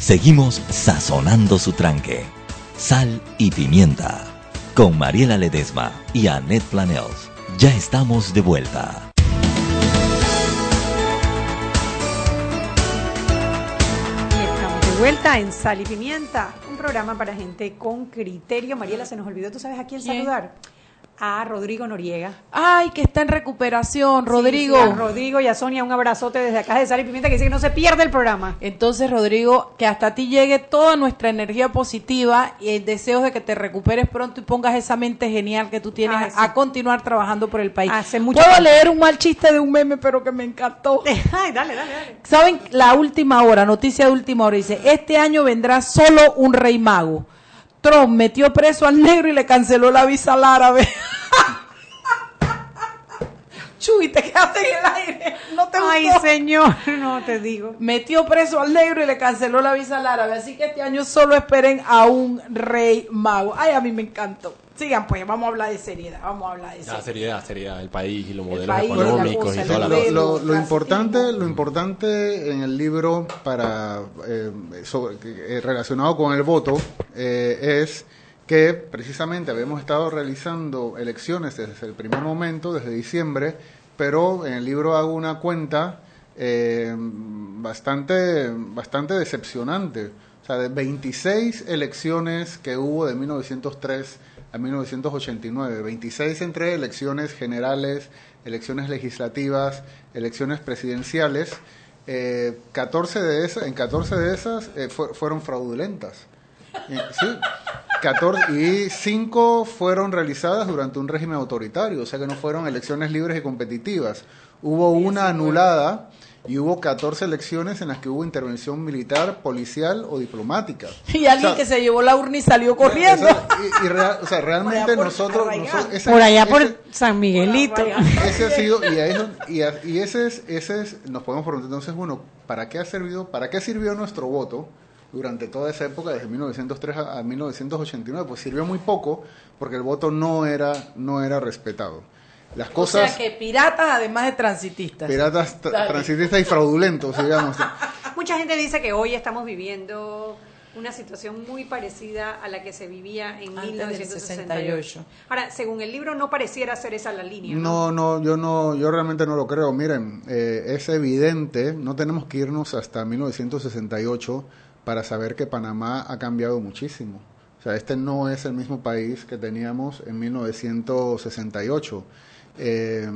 Seguimos sazonando su tranque. Sal y pimienta. Con Mariela Ledesma y Annette Planels. Ya estamos de vuelta. Estamos de vuelta en Sal y Pimienta, un programa para gente con criterio. Mariela, se nos olvidó, ¿tú sabes a quién ¿Quién? saludar? A Rodrigo Noriega. Ay, que está en recuperación, Rodrigo. Sí, sí, a Rodrigo y a Sonia, un abrazote desde acá de Sal y Pimienta que dice que no se pierde el programa. Entonces, Rodrigo, que hasta ti llegue toda nuestra energía positiva y el deseo de que te recuperes pronto y pongas esa mente genial que tú tienes Ah, sí. a continuar trabajando por el país. Hace mucho Puedo falta. leer un mal chiste de un meme, pero que me encantó. Ay, dale, dale, dale. ¿Saben? La última hora, noticia de última hora, dice, este año vendrá solo un rey mago. Trump metió preso al negro y le canceló la visa al árabe. Chuy, te quedaste en el aire. No te Ay, gustó? señor, no te digo. Metió preso al negro y le canceló la visa al árabe. Así que este año solo esperen a un rey mago. Ay, a mí me encantó. Sigan pues, vamos a hablar de seriedad. Vamos a hablar de seriedad. seriedad, seriedad. El país y los modelos país, económicos cosa, y toda la lo, lo- importante lo importante en el libro para eh, sobre- eh, relacionado con el voto eh, es que precisamente habíamos estado realizando elecciones desde el primer momento desde diciembre pero en el libro hago una cuenta eh, bastante bastante decepcionante o sea de 26 elecciones que hubo de 1903 a 1989 26 entre elecciones generales elecciones legislativas, elecciones presidenciales, eh, 14 de esas, en 14 de esas eh, fue- fueron fraudulentas. Eh, sí, 14, y 5 fueron realizadas durante un régimen autoritario, o sea que no fueron elecciones libres y competitivas. Hubo una anulada y hubo 14 elecciones en las que hubo intervención militar, policial o diplomática. Y alguien O sea, que se llevó la urna y salió corriendo. Esa- y, y real- o sea, realmente Por allá por nosotros, Por allá por ese- San Miguelito. ese ha sido y, ahí es don- y, a- y ese es ese es nos podemos preguntar entonces bueno para qué ha servido para qué sirvió nuestro voto durante toda esa época desde 1903 a, a 1989 pues sirvió muy poco porque el voto no era no era respetado las O cosas sea que piratas además de transitistas. piratas Dale. transitistas y fraudulentos digamos Mucha gente dice que hoy estamos viviendo una situación muy parecida a la que se vivía en Antes del 1968. 68. Ahora, según el libro, no pareciera ser esa la línea. No, no, yo no, yo realmente no lo creo. Miren, eh, es evidente, no tenemos que irnos hasta 1968 para saber que Panamá ha cambiado muchísimo. O sea, este no es el mismo país que teníamos en 1968. Eh,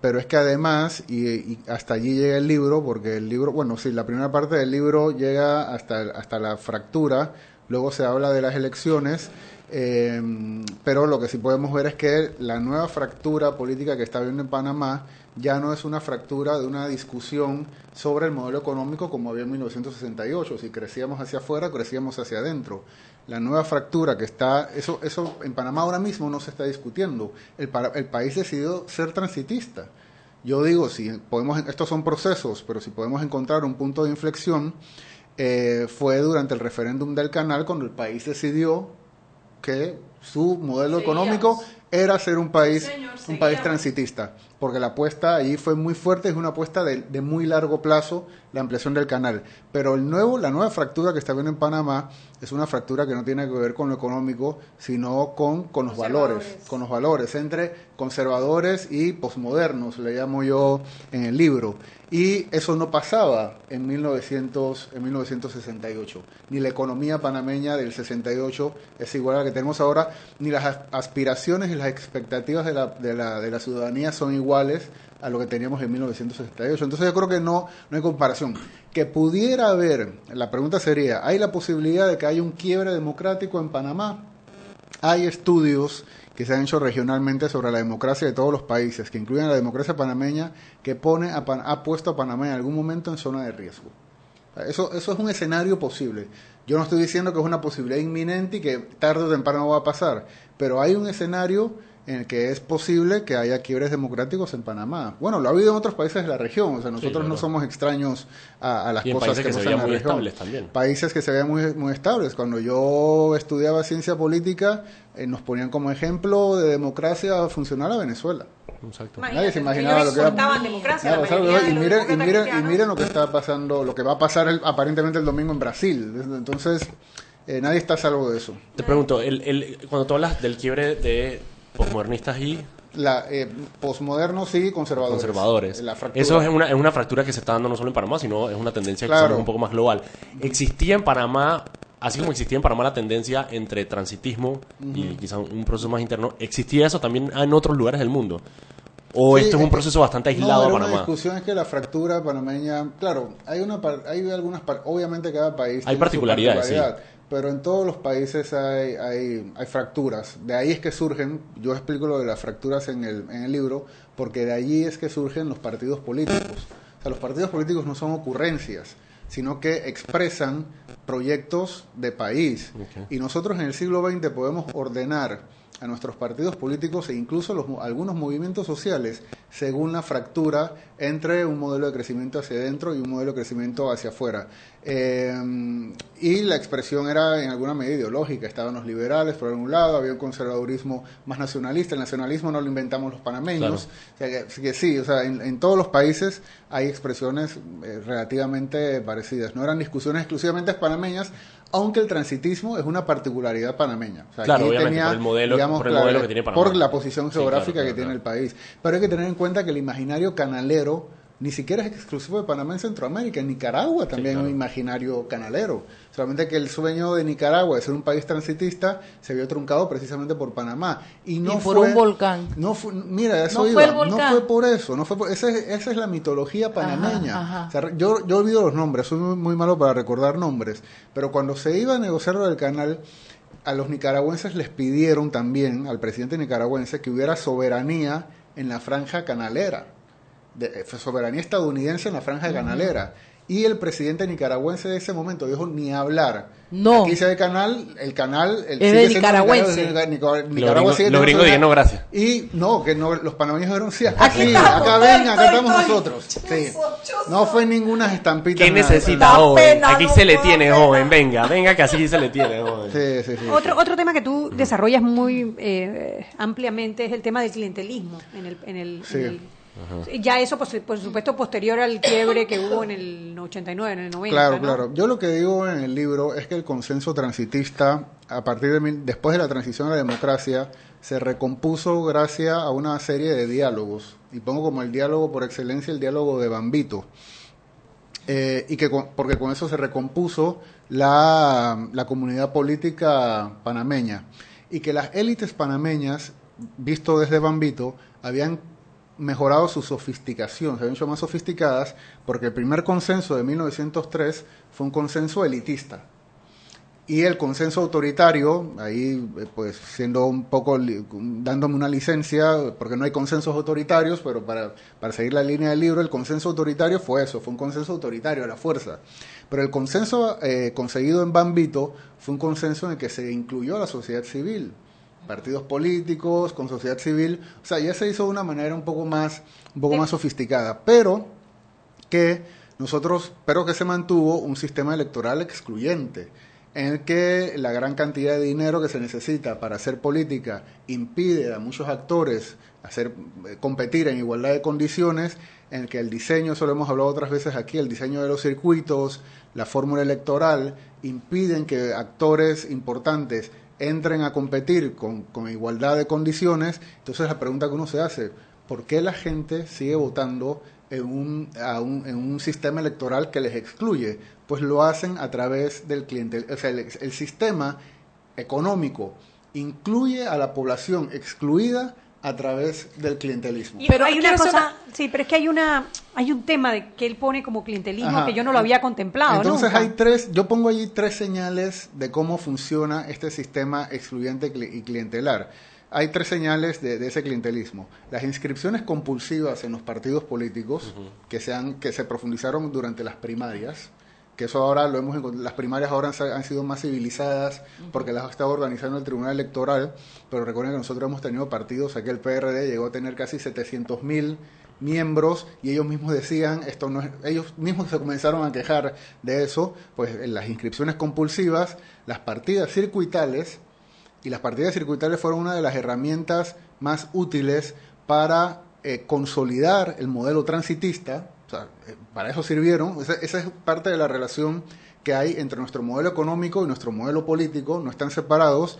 pero es que además, y, y hasta allí llega el libro, porque el libro, bueno, sí, la primera parte del libro llega hasta, hasta la fractura, luego se habla de las elecciones, eh, pero lo que sí podemos ver es que la nueva fractura política que está habiendo en Panamá ya no es una fractura de una discusión sobre el modelo económico como había en 1968. Si crecíamos hacia afuera, crecíamos hacia adentro. La nueva fractura que está, eso, eso en Panamá ahora mismo no se está discutiendo. El, para- el país decidió ser transitista. Yo digo, si podemos, estos son procesos, pero si podemos encontrar un punto de inflexión, eh, fue durante el referéndum del canal cuando el país decidió que su modelo económico era ser un país un país transitista porque la apuesta allí fue muy fuerte, es una apuesta de, de, muy largo plazo la ampliación del canal. Pero el nuevo, la nueva fractura que está viendo en Panamá es una fractura que no tiene que ver con lo económico, sino con, con los valores, con los valores entre conservadores y posmodernos, le llamo yo en el libro. Y eso no pasaba en, 1900, en 1968. Ni la economía panameña del 68 es igual a la que tenemos ahora, ni las aspiraciones y las expectativas de la, de la, de la ciudadanía son iguales a lo que teníamos en 1968. Entonces yo creo que no, no hay comparación. Que pudiera haber, la pregunta sería, ¿hay la posibilidad de que haya un quiebre democrático en Panamá? Hay estudios que se han hecho regionalmente sobre la democracia de todos los países, que incluyen la democracia panameña, que pone a ha puesto a Panamá en algún momento en zona de riesgo. Eso, eso es un escenario posible. Yo no estoy diciendo que es una posibilidad inminente y que tarde o temprano va a pasar, pero hay un escenario en el que es posible que haya quiebres democráticos en Panamá. Bueno, lo ha habido en otros países de la región, o sea, nosotros no somos extraños a, las cosas que, se en muy Estables también. Países que se veían muy, muy estables. Cuando yo estudiaba ciencia política, eh, nos ponían como ejemplo de democracia funcional a Venezuela. Exacto. Nadie se imaginaba lo que era. Democracia, y, miren, y, miren, y miren lo que está pasando, lo que va a pasar aparentemente el domingo en Brasil. Entonces, eh, nadie está a salvo de eso. Te pregunto, el, el, cuando tú hablas del quiebre de posmodernistas y la, eh, posmodernos y conservadores. Conservadores. Eso es una, es una fractura que se está dando no solo en Panamá, sino es una tendencia que es un poco más global. Existía en Panamá, así como existía en Panamá la tendencia entre transitismo y quizá un proceso más interno, ¿existía eso también en otros lugares del mundo? ¿O esto es un proceso bastante aislado no, Panamá? La discusión es que la fractura panameña, claro, hay una hay algunas, obviamente cada país hay particularidades, particularidad, pero en todos los países hay, hay, hay, fracturas. De ahí es que surgen, yo explico lo de las fracturas en el, en el libro, porque de allí es que surgen los partidos políticos. O sea, los partidos políticos no son ocurrencias, sino que expresan proyectos de país. Y nosotros en el siglo XX podemos ordenar a nuestros partidos políticos e incluso los, algunos movimientos sociales según la fractura entre un modelo de crecimiento hacia adentro y un modelo de crecimiento hacia afuera. Eh, y la expresión era en alguna medida ideológica. Estaban los liberales por un lado, había un conservadurismo más nacionalista. El nacionalismo no lo inventamos los panameños. que, sí, o sea, en, todos los países hay expresiones eh, relativamente parecidas. No eran discusiones exclusivamente panameñas, aunque el transitismo es una particularidad panameña. claro, obviamente, por el modelo, por el modelo que tiene Panamá. Por la posición geográfica que tiene el país. Pero hay que tener en cuenta que el imaginario canalero ni siquiera es exclusivo de Panamá en Centroamérica. En Nicaragua también hay un imaginario canalero. Solamente que el sueño de Nicaragua de ser un país transitista se vio truncado precisamente por Panamá. Y no por fue, un volcán. No fue, mira, eso iba. no fue por eso. No fue por, esa, es, esa es la mitología panameña. yo, yo olvido los nombres, soy muy, muy malo para recordar nombres. Pero cuando se iba a negociar lo del canal, a los nicaragüenses les pidieron también, al presidente nicaragüense, que hubiera soberanía en la franja canalera de eh, soberanía estadounidense en la franja canalera. Y el presidente nicaragüense de ese momento dijo ni hablar. No. Aquí se ve canal, el canal el, es de nicaragüense. Nicaragua sigue los gringos dijeron no gracias. Y no, que no, los panameños dijeron sí, acá, sí, acá ven, acá estamos nosotros. Sí. No fue ninguna estampita. ¿Qué necesita joven? Aquí se le tiene joven, venga, venga que así se le tiene joven. Sí, sí, sí, otro, otro tema que tú desarrollas muy eh, ampliamente es el tema del clientelismo en el, en el, en el ya eso, pues, por supuesto, posterior al quiebre que hubo en el 89, en el 90. Claro, claro. Yo lo que digo en el libro es que el consenso transitista, a partir de después de la transición a la democracia, se recompuso gracias a una serie de diálogos. Y pongo como el diálogo por excelencia el diálogo de Bambito. Eh, y que porque con eso se recompuso la, la comunidad política panameña. Y que las élites panameñas, visto desde Bambito, habían mejorado su sofisticación, se han hecho más sofisticadas, porque el primer consenso de 1903 fue un consenso elitista. Y el consenso autoritario, ahí eh, pues siendo un poco, dándome una licencia, porque no hay consensos autoritarios, pero para, para seguir la línea del libro, el consenso autoritario fue eso, fue un consenso autoritario a la fuerza. Pero el consenso eh, conseguido en Bambito fue un consenso en el que se incluyó a la sociedad civil, partidos políticos, con sociedad civil, o sea, ya se hizo de una manera un poco más, un poco más sofisticada, pero que nosotros, pero que se mantuvo un sistema electoral excluyente. en el que la gran cantidad de dinero que se necesita para hacer política impide a muchos actores hacer eh, competir en igualdad de condiciones, en el que el diseño, eso lo hemos hablado otras veces aquí, el diseño de los circuitos, la fórmula electoral, impiden que actores importantes entren a competir con, con igualdad de condiciones. Entonces la pregunta que uno se hace, ¿por qué la gente sigue votando en un, en un sistema electoral que les excluye? Pues lo hacen a través del cliente. O sea, el, sistema económico incluye a la población excluida a través del clientelismo. Pero hay una cosa, sí, pero es que hay una hay un tema de que él pone como clientelismo que yo no lo había contemplado. Entonces hay tres, yo pongo allí tres señales de cómo funciona este sistema excluyente y clientelar hay tres señales de, ese clientelismo. Las inscripciones compulsivas en los partidos políticos, que, se que se profundizaron durante las primarias, que eso ahora lo hemos las primarias ahora han, sido más civilizadas porque las ha estado organizando el Tribunal Electoral, pero recuerden que nosotros hemos tenido partidos, aquí el PRD llegó a tener casi 700 mil miembros y ellos mismos decían, esto no ellos mismos se comenzaron a quejar de eso, pues en las inscripciones compulsivas, las partidas circuitales, y las partidas circuitales fueron una de las herramientas más útiles para eh, consolidar el modelo transitista, o sea, eh, para eso sirvieron, esa, esa, es parte de la relación que hay entre nuestro modelo económico y nuestro modelo político, no están separados,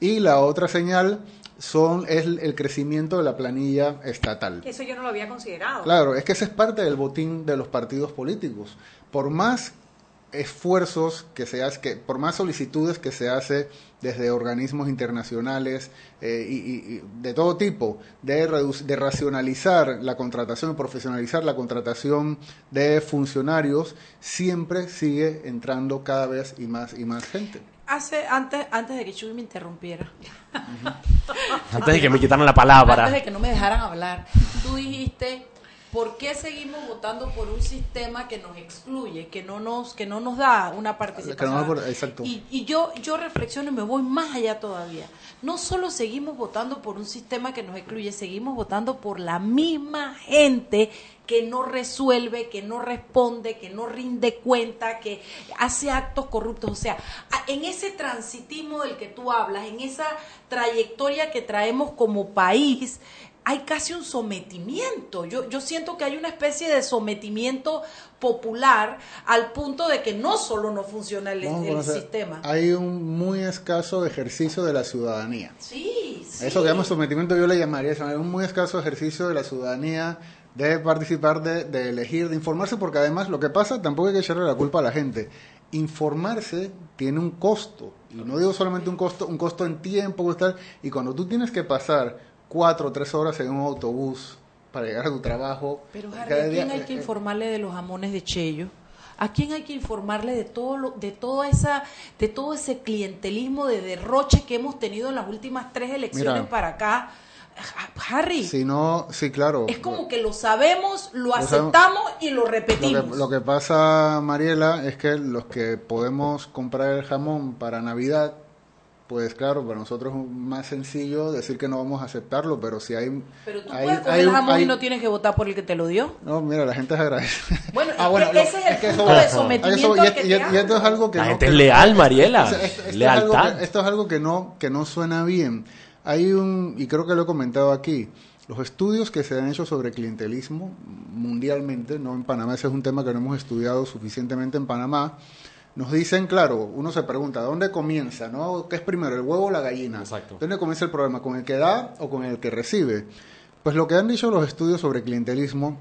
y la otra señal son es el crecimiento de la planilla estatal. Eso yo no lo había considerado. Claro, es que esa es parte del botín de los partidos políticos. Por más esfuerzos que se hace, que por más solicitudes que se hace desde organismos internacionales eh, y, de todo tipo, de, de racionalizar la contratación, profesionalizar la contratación de funcionarios, siempre sigue entrando cada vez y más y más gente. Hace, antes, antes de que Chuy me interrumpiera. antes de que me quitaran la palabra. Antes de que no me dejaran hablar. Tú dijiste ¿Por qué seguimos votando por un sistema que nos excluye, que no nos, que no nos da una participación? Y, y, yo, yo reflexiono y me voy más allá todavía. No solo seguimos votando por un sistema que nos excluye, seguimos votando por la misma gente que no resuelve, que no responde, que no rinde cuenta, que hace actos corruptos. O sea, en ese transitismo del que tú hablas, en esa trayectoria que traemos como país, hay casi un sometimiento. Yo, yo siento que hay una especie de sometimiento popular al punto de que no solo no funciona el, sistema. Hay un muy escaso ejercicio de la ciudadanía. Sí, sí. Eso que llama sometimiento yo le llamaría eso, un muy escaso ejercicio de la ciudadanía de participar, de, de elegir, de informarse, porque además lo que pasa tampoco hay que echarle la culpa a la gente. Informarse tiene un costo, y no digo solamente un costo, un costo en tiempo, y cuando tú tienes que pasar cuatro o tres horas en un autobús para llegar a tu trabajo. Pero ¿a quién hay que eh, eh, informarle de los jamones de Chello? ¿A quién hay que informarle de todo lo, de toda esa, de todo ese clientelismo de derroche que hemos tenido en las últimas tres elecciones para acá? Harry. Si no, sí, claro. Es como que lo sabemos, lo, aceptamos y lo repetimos. lo que pasa, Mariela, es que los que podemos comprar el jamón para Navidad pues claro, para nosotros es más sencillo decir que no vamos a aceptarlo, pero si hay... Pero tú puedes comer el jamón y no tienes que votar por el que te lo dio. No, mira, la gente es agradecida. Bueno, ah, ese es el punto de sometimiento y, que y, esto es algo que la gente es leal, Mariela. Esto, Lealtad. esto es algo que no, que no suena bien. Hay un, y creo que lo he comentado aquí, los estudios que se han hecho sobre clientelismo mundialmente, no en Panamá, ese es un tema que no hemos estudiado suficientemente en Panamá, nos dicen, claro, uno se pregunta, ¿dónde comienza? ¿no? ¿Qué es primero, el huevo o la gallina? Exacto. ¿Dónde comienza el problema? ¿Con el que da o con el que recibe? Pues lo que han dicho los estudios sobre clientelismo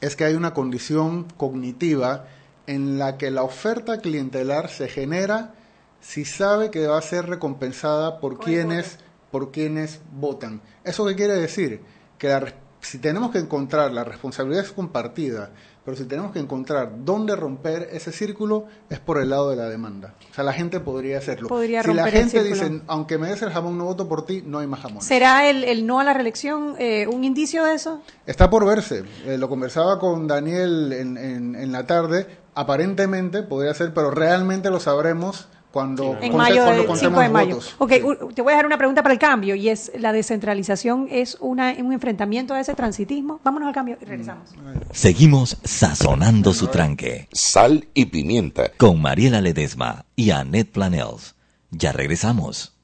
es que hay una condición cognitiva en la que la oferta clientelar se genera si sabe que va a ser recompensada por quienes, por quienes votan. ¿Eso qué quiere decir? Que si tenemos que encontrar la responsabilidad es compartida pero si tenemos que encontrar dónde romper ese círculo, es por el lado de la demanda. O sea, la gente podría hacerlo. si la gente dice, aunque me des el jamón, no voto por ti, no hay más jamón. ¿Será el, no a la reelección eh, un indicio de eso? Está por verse. Eh, lo conversaba con Daniel en, en, en la tarde. Aparentemente podría ser, pero realmente lo sabremos cuando, en conte- mayo cuando del contemos 5 de mayo. votos. Ok, te voy a dejar una pregunta para el cambio y es la descentralización es una, un enfrentamiento a ese transitismo. Vámonos al cambio y regresamos. Seguimos sazonando su tranque. Sal y pimienta. Con Mariela Ledesma y Annette Planels. Ya regresamos.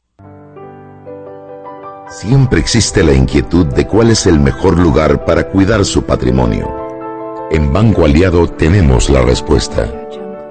Siempre existe la inquietud de cuál es el mejor lugar para cuidar su patrimonio. En Banco Aliado tenemos la respuesta.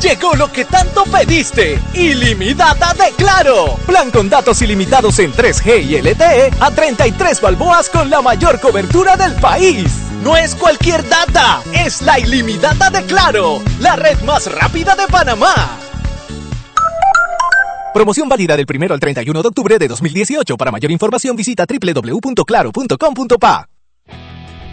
Llegó lo que tanto pediste, ilimitada de Claro. Plan con datos ilimitados en 3G y LTE a 33 balboas con la mayor cobertura del país. No es cualquier data, es la ilimitada de Claro, la red más rápida de Panamá. Promoción válida del 1 al 31 de octubre de 2018. Para mayor información visita www.claro.com.pa.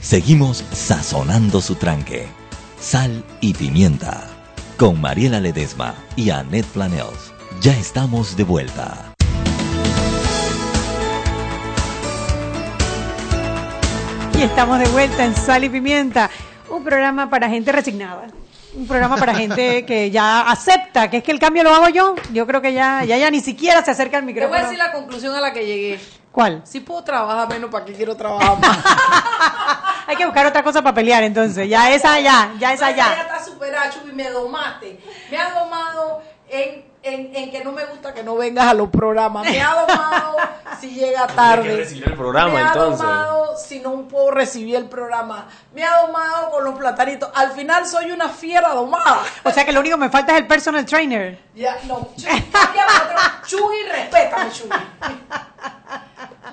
Seguimos sazonando su tranque. Sal y pimienta. Con Mariela Ledesma y Annette Planels. Ya estamos de vuelta. Y estamos de vuelta en Sal y Pimienta, un programa para gente resignada. Un programa para gente que ya acepta que es que el cambio lo hago yo. Yo creo que ya ya, ya ni siquiera se acerca al Te voy micrófono. a decir la conclusión a la que llegué. ¿Cuál? Si puedo trabajar menos, ¿para qué quiero trabajar más? Hay que buscar otra cosa para pelear entonces. Ya esa ya, ya esa ya ya. está superada, Chuy, me domaste. Me ha domado en, en, en que no me gusta que no vengas a los programas. Me ha domado si llega tarde. que recibir el programa, me ha entonces. domado si no puedo recibir el programa. Me ha domado con los platanitos. Al final soy una fiera domada. O sea que lo único que me falta es el personal trainer. Ya, no. Chuy, respétame, Chuy.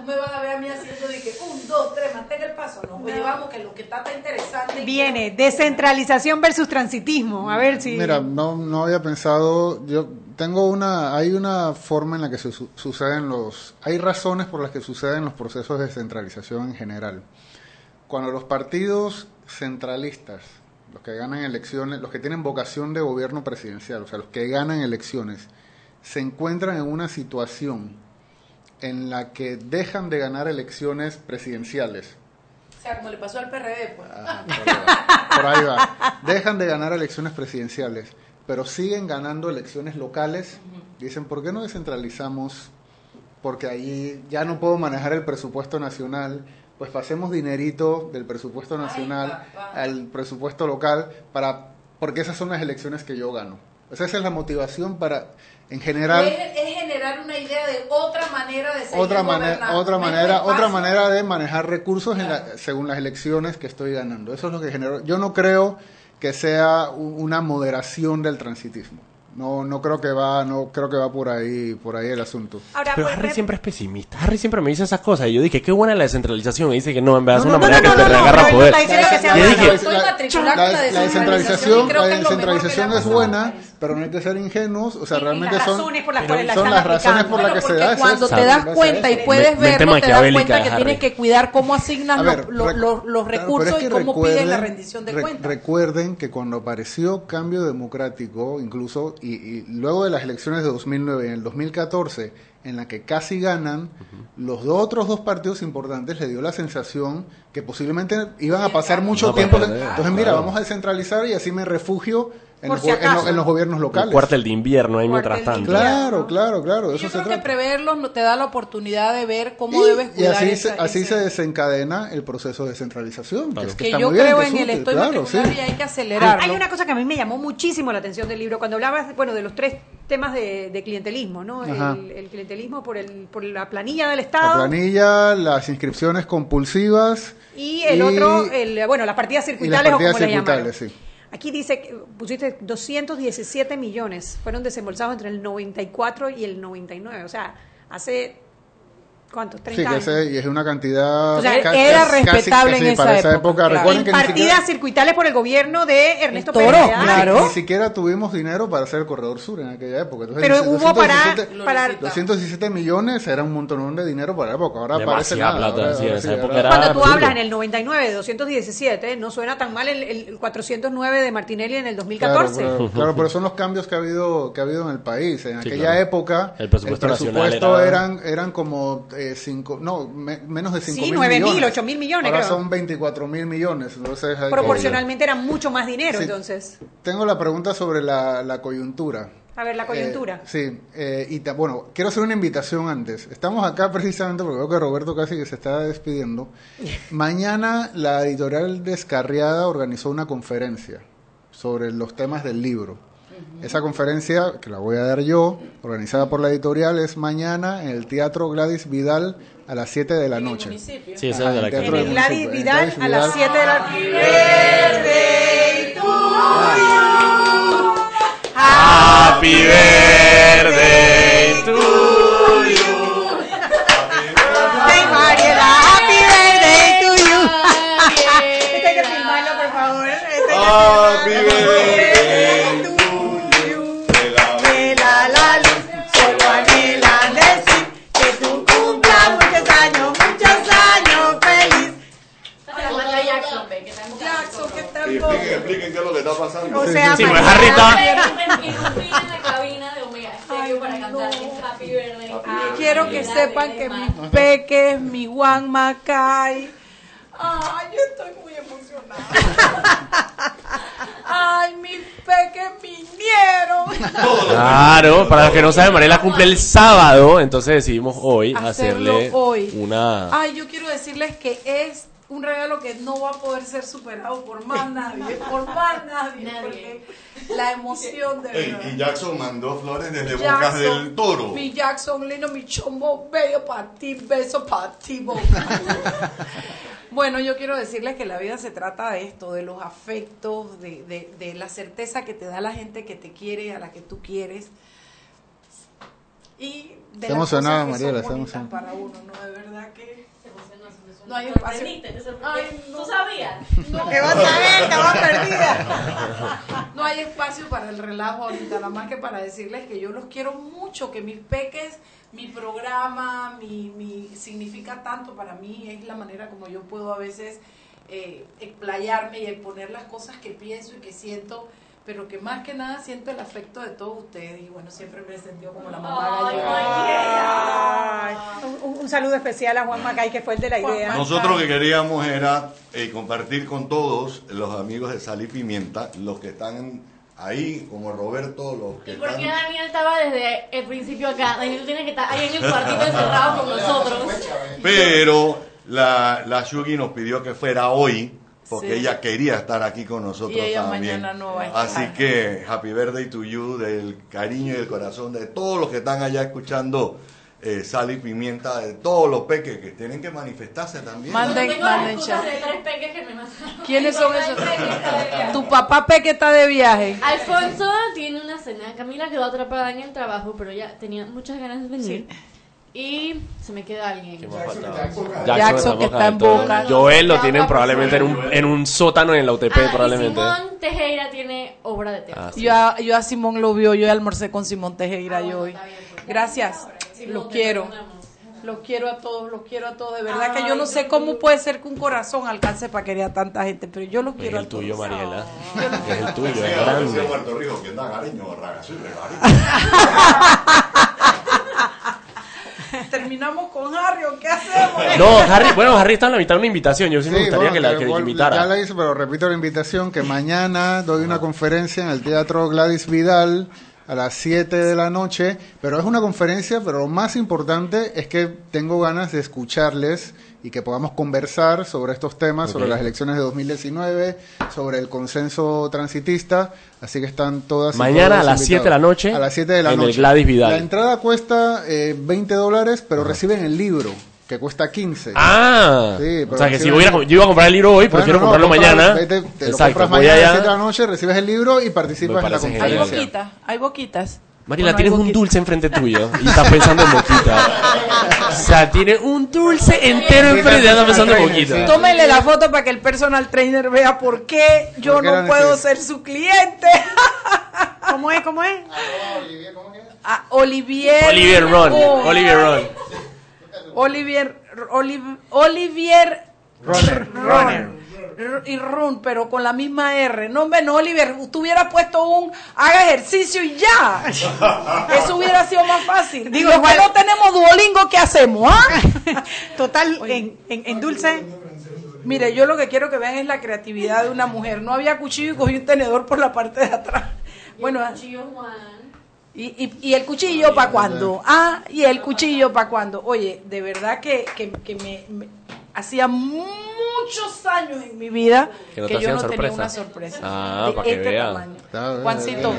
Me vas a ver a mí haciendo de que un, dos, tres, mantenga el paso. No, oye, vamos, que lo que está, está interesante. Viene descentralización versus transitismo. A ver si. Mira, no, no había pensado, yo tengo una, hay una forma en la que se su- suceden los, hay razones por las que suceden los procesos de descentralización en general. Cuando los partidos centralistas, los que ganan elecciones, los que tienen vocación de gobierno presidencial, o sea, los que ganan elecciones, se encuentran en una situación en la que dejan de ganar elecciones presidenciales O sea, como le pasó al PRD, pues. por ahí va. Dejan de ganar elecciones presidenciales, pero siguen ganando elecciones locales. Dicen, ¿por qué no descentralizamos? Porque ahí ya no puedo manejar el presupuesto nacional. Pues pasemos dinerito del presupuesto nacional al presupuesto local para porque esas son las elecciones que yo gano. O sea, esa es la motivación para, en general, es, es generar una idea de otra manera de seguir otra manera otra manera otra manera de manejar recursos en la- según las elecciones que estoy ganando eso es lo que generó yo no creo que sea una moderación del transitismo no no creo que va no creo que va por ahí por ahí el asunto Pero Harry siempre es pesimista. Harry siempre me dice esas cosas. Y yo dije, qué buena la descentralización. Y dice que no, en verdad es una manera que te reagarra poder. La descentralización es buena pero no hay que ser ingenuos, o sea, Y- y realmente las son, razones por las cuales son las razones por las que se da cuando te das cuenta y puedes verlo, te das cuenta que tienes que cuidar cómo asignas los- recursos es que y cómo pides la rendición de re- cuentas. Recuerden que cuando apareció Cambio Democrático, incluso, y, y luego de las elecciones de 2009 y en el 2014, en la que casi ganan, los dos otros dos partidos importantes le dio la sensación que posiblemente iban a pasar mucho No, tiempo. pero, Entonces, mira, claro. vamos a descentralizar y así me refugio en, Por los, si en en los gobiernos locales. cuartel de invierno ahí mientras tanto. Claro, claro, claro, eso Yo se creo que trata. preverlos no- te da la oportunidad de ver cómo Y- debes y cuidar así, esa- se, así ese- se desencadena el proceso de descentralización. Que, es que que está yo muy bien, creo que es en el estoy claro, matriculado sí. y hay que acelerarlo. hay una cosa que a mí me llamó muchísimo la atención del libro, cuando hablabas bueno, de los tres temas de, de clientelismo, ¿no? El, el clientelismo por, el, por la planilla del La Estado planilla, las inscripciones compulsivas y el y- otro, el, bueno, las partidas y las circuitales o como partidas le circuitales, sí. Aquí dice que pusiste 217 millones, fueron desembolsados entre el 94 y el 99, o sea, hace ¿cuántos? 30 Sí, que años. ese- y es una cantidad O sea, ca- era respetable casi en esa para esa época, época. claro. Recuerden en que partidas siquiera, circuitales por el gobierno de Ernesto Toro, claro. ni siquiera tuvimos dinero para hacer el corredor sur en aquella época. Entonces, Pero hubo para, 217 para 217 millones era un montón de dinero para la época. Ahora parece Demasiada nada. plata, ahora- sí, ahora en esa sí, época ahora- era- Cuando tú absurdo. hablas en el 99 de 217, no suena tan mal el, el 409 de Martinelli en el 2014. Claro, claro, claro, pero son los cambios que ha habido que ha habido en el país. En Sí, aquella claro. época El presupuesto era- eran eran como eh, cinco, no, me- menos de 5 Sí, mil 9 mil, millones. 8 mil millones, Ahora creo. son 24 mil millones. Entonces, hay que- Proporcionalmente era mucho más dinero, Sí. entonces. Tengo la pregunta sobre la, la coyuntura. A ver, la coyuntura. Eh, sí, eh, y ta- bueno, quiero hacer una invitación antes. Estamos acá precisamente porque veo que Roberto casi que se está despidiendo. Mañana la editorial Descarriada organizó una conferencia sobre los temas del libro. Esa conferencia, que la voy a dar yo, organizada por la editorial, es mañana en el Teatro Gladys Vidal a las 7 de la noche. Sí, esa es de la Teatro En el Gladys Municipio, en el Vidal Gladys a las Vidal. 7 de la Happy birthday to you. Hey, Mariela, happy birthday to you. Este es pasando. O sea, Sí, pues Mariela- Harry en la cabina de Omega Stereo para cantar el Happy Birthday. Quiero que sepan que mi peque, mi Juan Macay. Ay, yo estoy muy emocionada. Ay, mis peques vinieron. Claro, para los que no saben, Mariela cumple el sábado, entonces decidimos hoy Hacerlo hacerle hoy. una... Ay, yo quiero decirles que es un regalo que no va a poder ser superado por más nadie, por más nadie, porque la emoción de verdad. y Jackson mandó flores desde Bocas Jackson, del Toro. Mi Jackson lindo, mi chombo bello para ti, beso para ti, boca. Bueno, yo quiero decirles que la vida se trata de esto, de los afectos, de, de, de la certeza que te da la gente que te quiere, a la que tú quieres. Y de Está las emocionada, cosas que Mariela, son emocionada. para uno, ¿no? De verdad que no hay Te espacio. Ay, no. ¿Tú sabías? No. ¿Qué vas a ver? Estaba perdida. No hay espacio para el relajo ahorita, nada más que para decirles que yo los quiero mucho, que mis peques, mi programa, mi, mi significa tanto para mí, es la manera como yo puedo a veces eh, explayarme y exponer las cosas que pienso y que siento, pero que más que nada siento el afecto de todos ustedes y bueno, siempre me he sentido como la mamá Ay, gallega. Ay, un, un saludo especial a Juan Macay, que fue el de la idea. Nosotros lo que queríamos era eh, compartir con todos los amigos de Sal y Pimienta, los que están ahí, como Roberto, los que ¿Y por están... qué Daniel estaba desde el principio acá? Daniel tú tienes que estar ahí en el cuartito encerrado con nosotros. Pero la, la Shugi nos pidió que fuera hoy, porque Sí. ella quería estar aquí con nosotros Y ella también. mañana no va a estar. Así que happy birthday to you, del cariño y del corazón de todos los que están allá escuchando eh, Sal y Pimienta, de todos los peques que tienen que manifestarse también. Manden- las manden chat. de tres peques que me mataron. ¿Quiénes son esos? Tu papá peque está de viaje. Alfonso tiene una cena. Camila quedó atrapada en el trabajo, pero ya tenía muchas ganas de venir. Y se me queda alguien. Jackson, que está en Boca. Joel lo tienen probablemente en un, en un sótano en la UTP, Ah, probablemente. Simón Tejera tiene obra de teatro. Ah, sí. Yo a, yo a Simón lo vio, yo almorcé con Simón Tejera yo hoy. Gracias, los quiero. Los quiero a todos, los quiero a todos. De verdad que yo no sé cómo puede ser que un corazón alcance para querer a tanta gente, pero yo los Es quiero a el todos. tuyo, Mariela. Es el tuyo, es grande. Puerto Rico, quien da cariño, Terminamos con Harry, ¿o qué hacemos? No, Harry, bueno, Harry está en la mitad de una invitación. Yo sí me gustaría bueno, que la que vol- invitara. Ya la hice, pero repito la invitación que mañana doy una conferencia en el Teatro Gladys Vidal a las 7 de la noche, pero es una conferencia, pero lo más importante es que tengo ganas de escucharles y que podamos conversar sobre estos temas, sobre Ok. las elecciones de 2019, sobre el consenso transitista, así que están todas Mañana a las 7 de la noche A las 7 de la en el noche. Gladys Vidal. La entrada cuesta eh, 20 dólares, pero reciben el libro, que cuesta 15. Ah, Sí, o sea que si reciben- hubiera, yo iba a comprar el libro hoy, Bueno, prefiero no, comprarlo compra- mañana. vete, te lo Exacto, compras voy mañana a las allá. 7 de la noche, recibes el libro y participas en la parece Hay conferencia. boquitas, hay boquitas. Mariela, ¿O no hay tienes un dulce enfrente tuyo y estás pensando en boquita. O sea, tiene un dulce entero enfrente y estás pensando en boquita. Tómenle la foto para que el personal trainer vea por qué yo ¿Por qué no puedo ser su cliente. ¿Cómo es? ¿Cómo es? Ah, Olivier. Olivier Ron, Oh. Olivier Ron. Olivier. Oliv- Olivier. Y Run, pero con la misma R. No, hombre, no, Olivier. Tú hubieras puesto un haga ejercicio y ya. Eso hubiera sido más fácil. Digo, que igual- no tenemos Duolingo, ¿qué hacemos? ah? Total, en, en, en dulce. Mire, yo lo que quiero que vean es la creatividad de una mujer. No había cuchillo y cogí un tenedor por la parte de atrás. Bueno, y, y, y el cuchillo para cuándo? Ah, y el cuchillo para cuándo? Oye, de verdad que, que, que me, me- hacía muchos años en mi vida Que no que, yo no tenía una sorpresa. Ah, de para que este vean. tamaño. Bien, Juancito.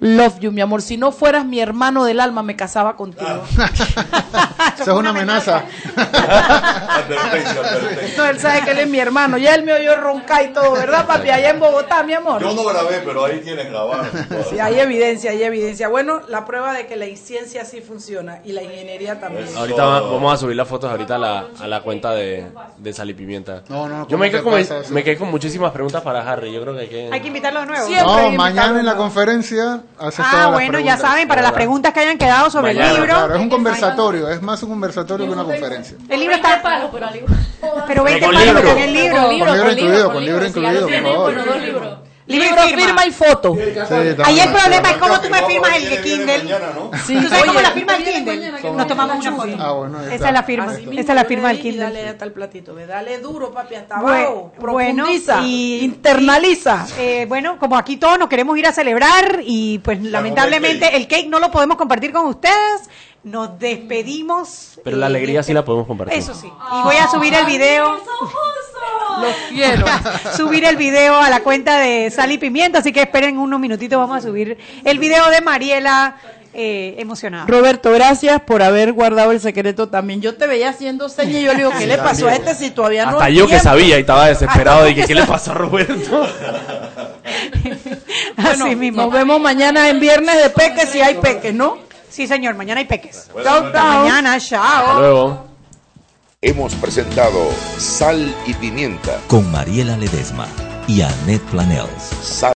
Love you, mi amor. Si no fueras mi hermano del alma, me casaba contigo. Eso es una amenaza. No, él sabe que él es mi hermano. Ya él me oyó roncar y todo, ¿verdad, papi? Allá en Bogotá, mi amor. Yo no grabé, pero ahí tienes grabado. Sí, hay evidencia, hay evidencia. Bueno, la prueba de que la ciencia sí funciona y la ingeniería también. Ahorita va- vamos a subir las fotos ahorita a la, a la cuenta de, de Sal y Pimienta. No, no, Yo me ¿cómo quedé, te con, pasa eso? me quedé con muchísimas preguntas para Harry. Yo creo que hay que... Hay que invitarlo de nuevo. No, mañana en la conferencia haces todas Ah, las bueno, ya preguntas. saben, para las preguntas que hayan quedado sobre el libro. Claro, es un conversatorio, es más un conversatorio que una conferencia. El libro está. palos, pero al igual. Pero 20 Con palos el libro. Con libro Con libro, incluido, con libro incluido, por favor. Libro, firma y foto. Ahí el problema es cómo tú me firmas el de Kindle. Sí, ¿Tú sabes oye, cómo la firma el viene Kindle? mañana, Nos tomamos una foto. Ah, bueno, Esa es la firma. Así Esa es la firma del Kindle. Dale hasta el platito, ve, dale duro, papi, hasta abajo. bueno, Profundiza, y- internaliza. Eh, bueno, como aquí todos nos queremos ir a celebrar y pues lamentablemente el cake no lo podemos compartir con ustedes, nos despedimos. Pero la eh, alegría sí la podemos compartir. Eso sí. Y voy a subir el video. Los quiero. subir el video a la cuenta de Sal y Pimienta, así que esperen unos minutitos, vamos a subir el video de Mariela eh, emocionada. Roberto, gracias por haber guardado el secreto también. Yo te veía haciendo señas y yo le digo, ¿qué le pasó a este si todavía no Hasta yo que sabía y estaba desesperado de que qué le pasó a Roberto. Bueno, nos vemos mañana en viernes de peques si hay peques, ¿no? Sí, señor, mañana hay peques. Chao, chao. mañana, chao. Hasta luego. Hemos presentado Sal y Pimienta. Con Mariela Ledesma y Annette Planels. Sal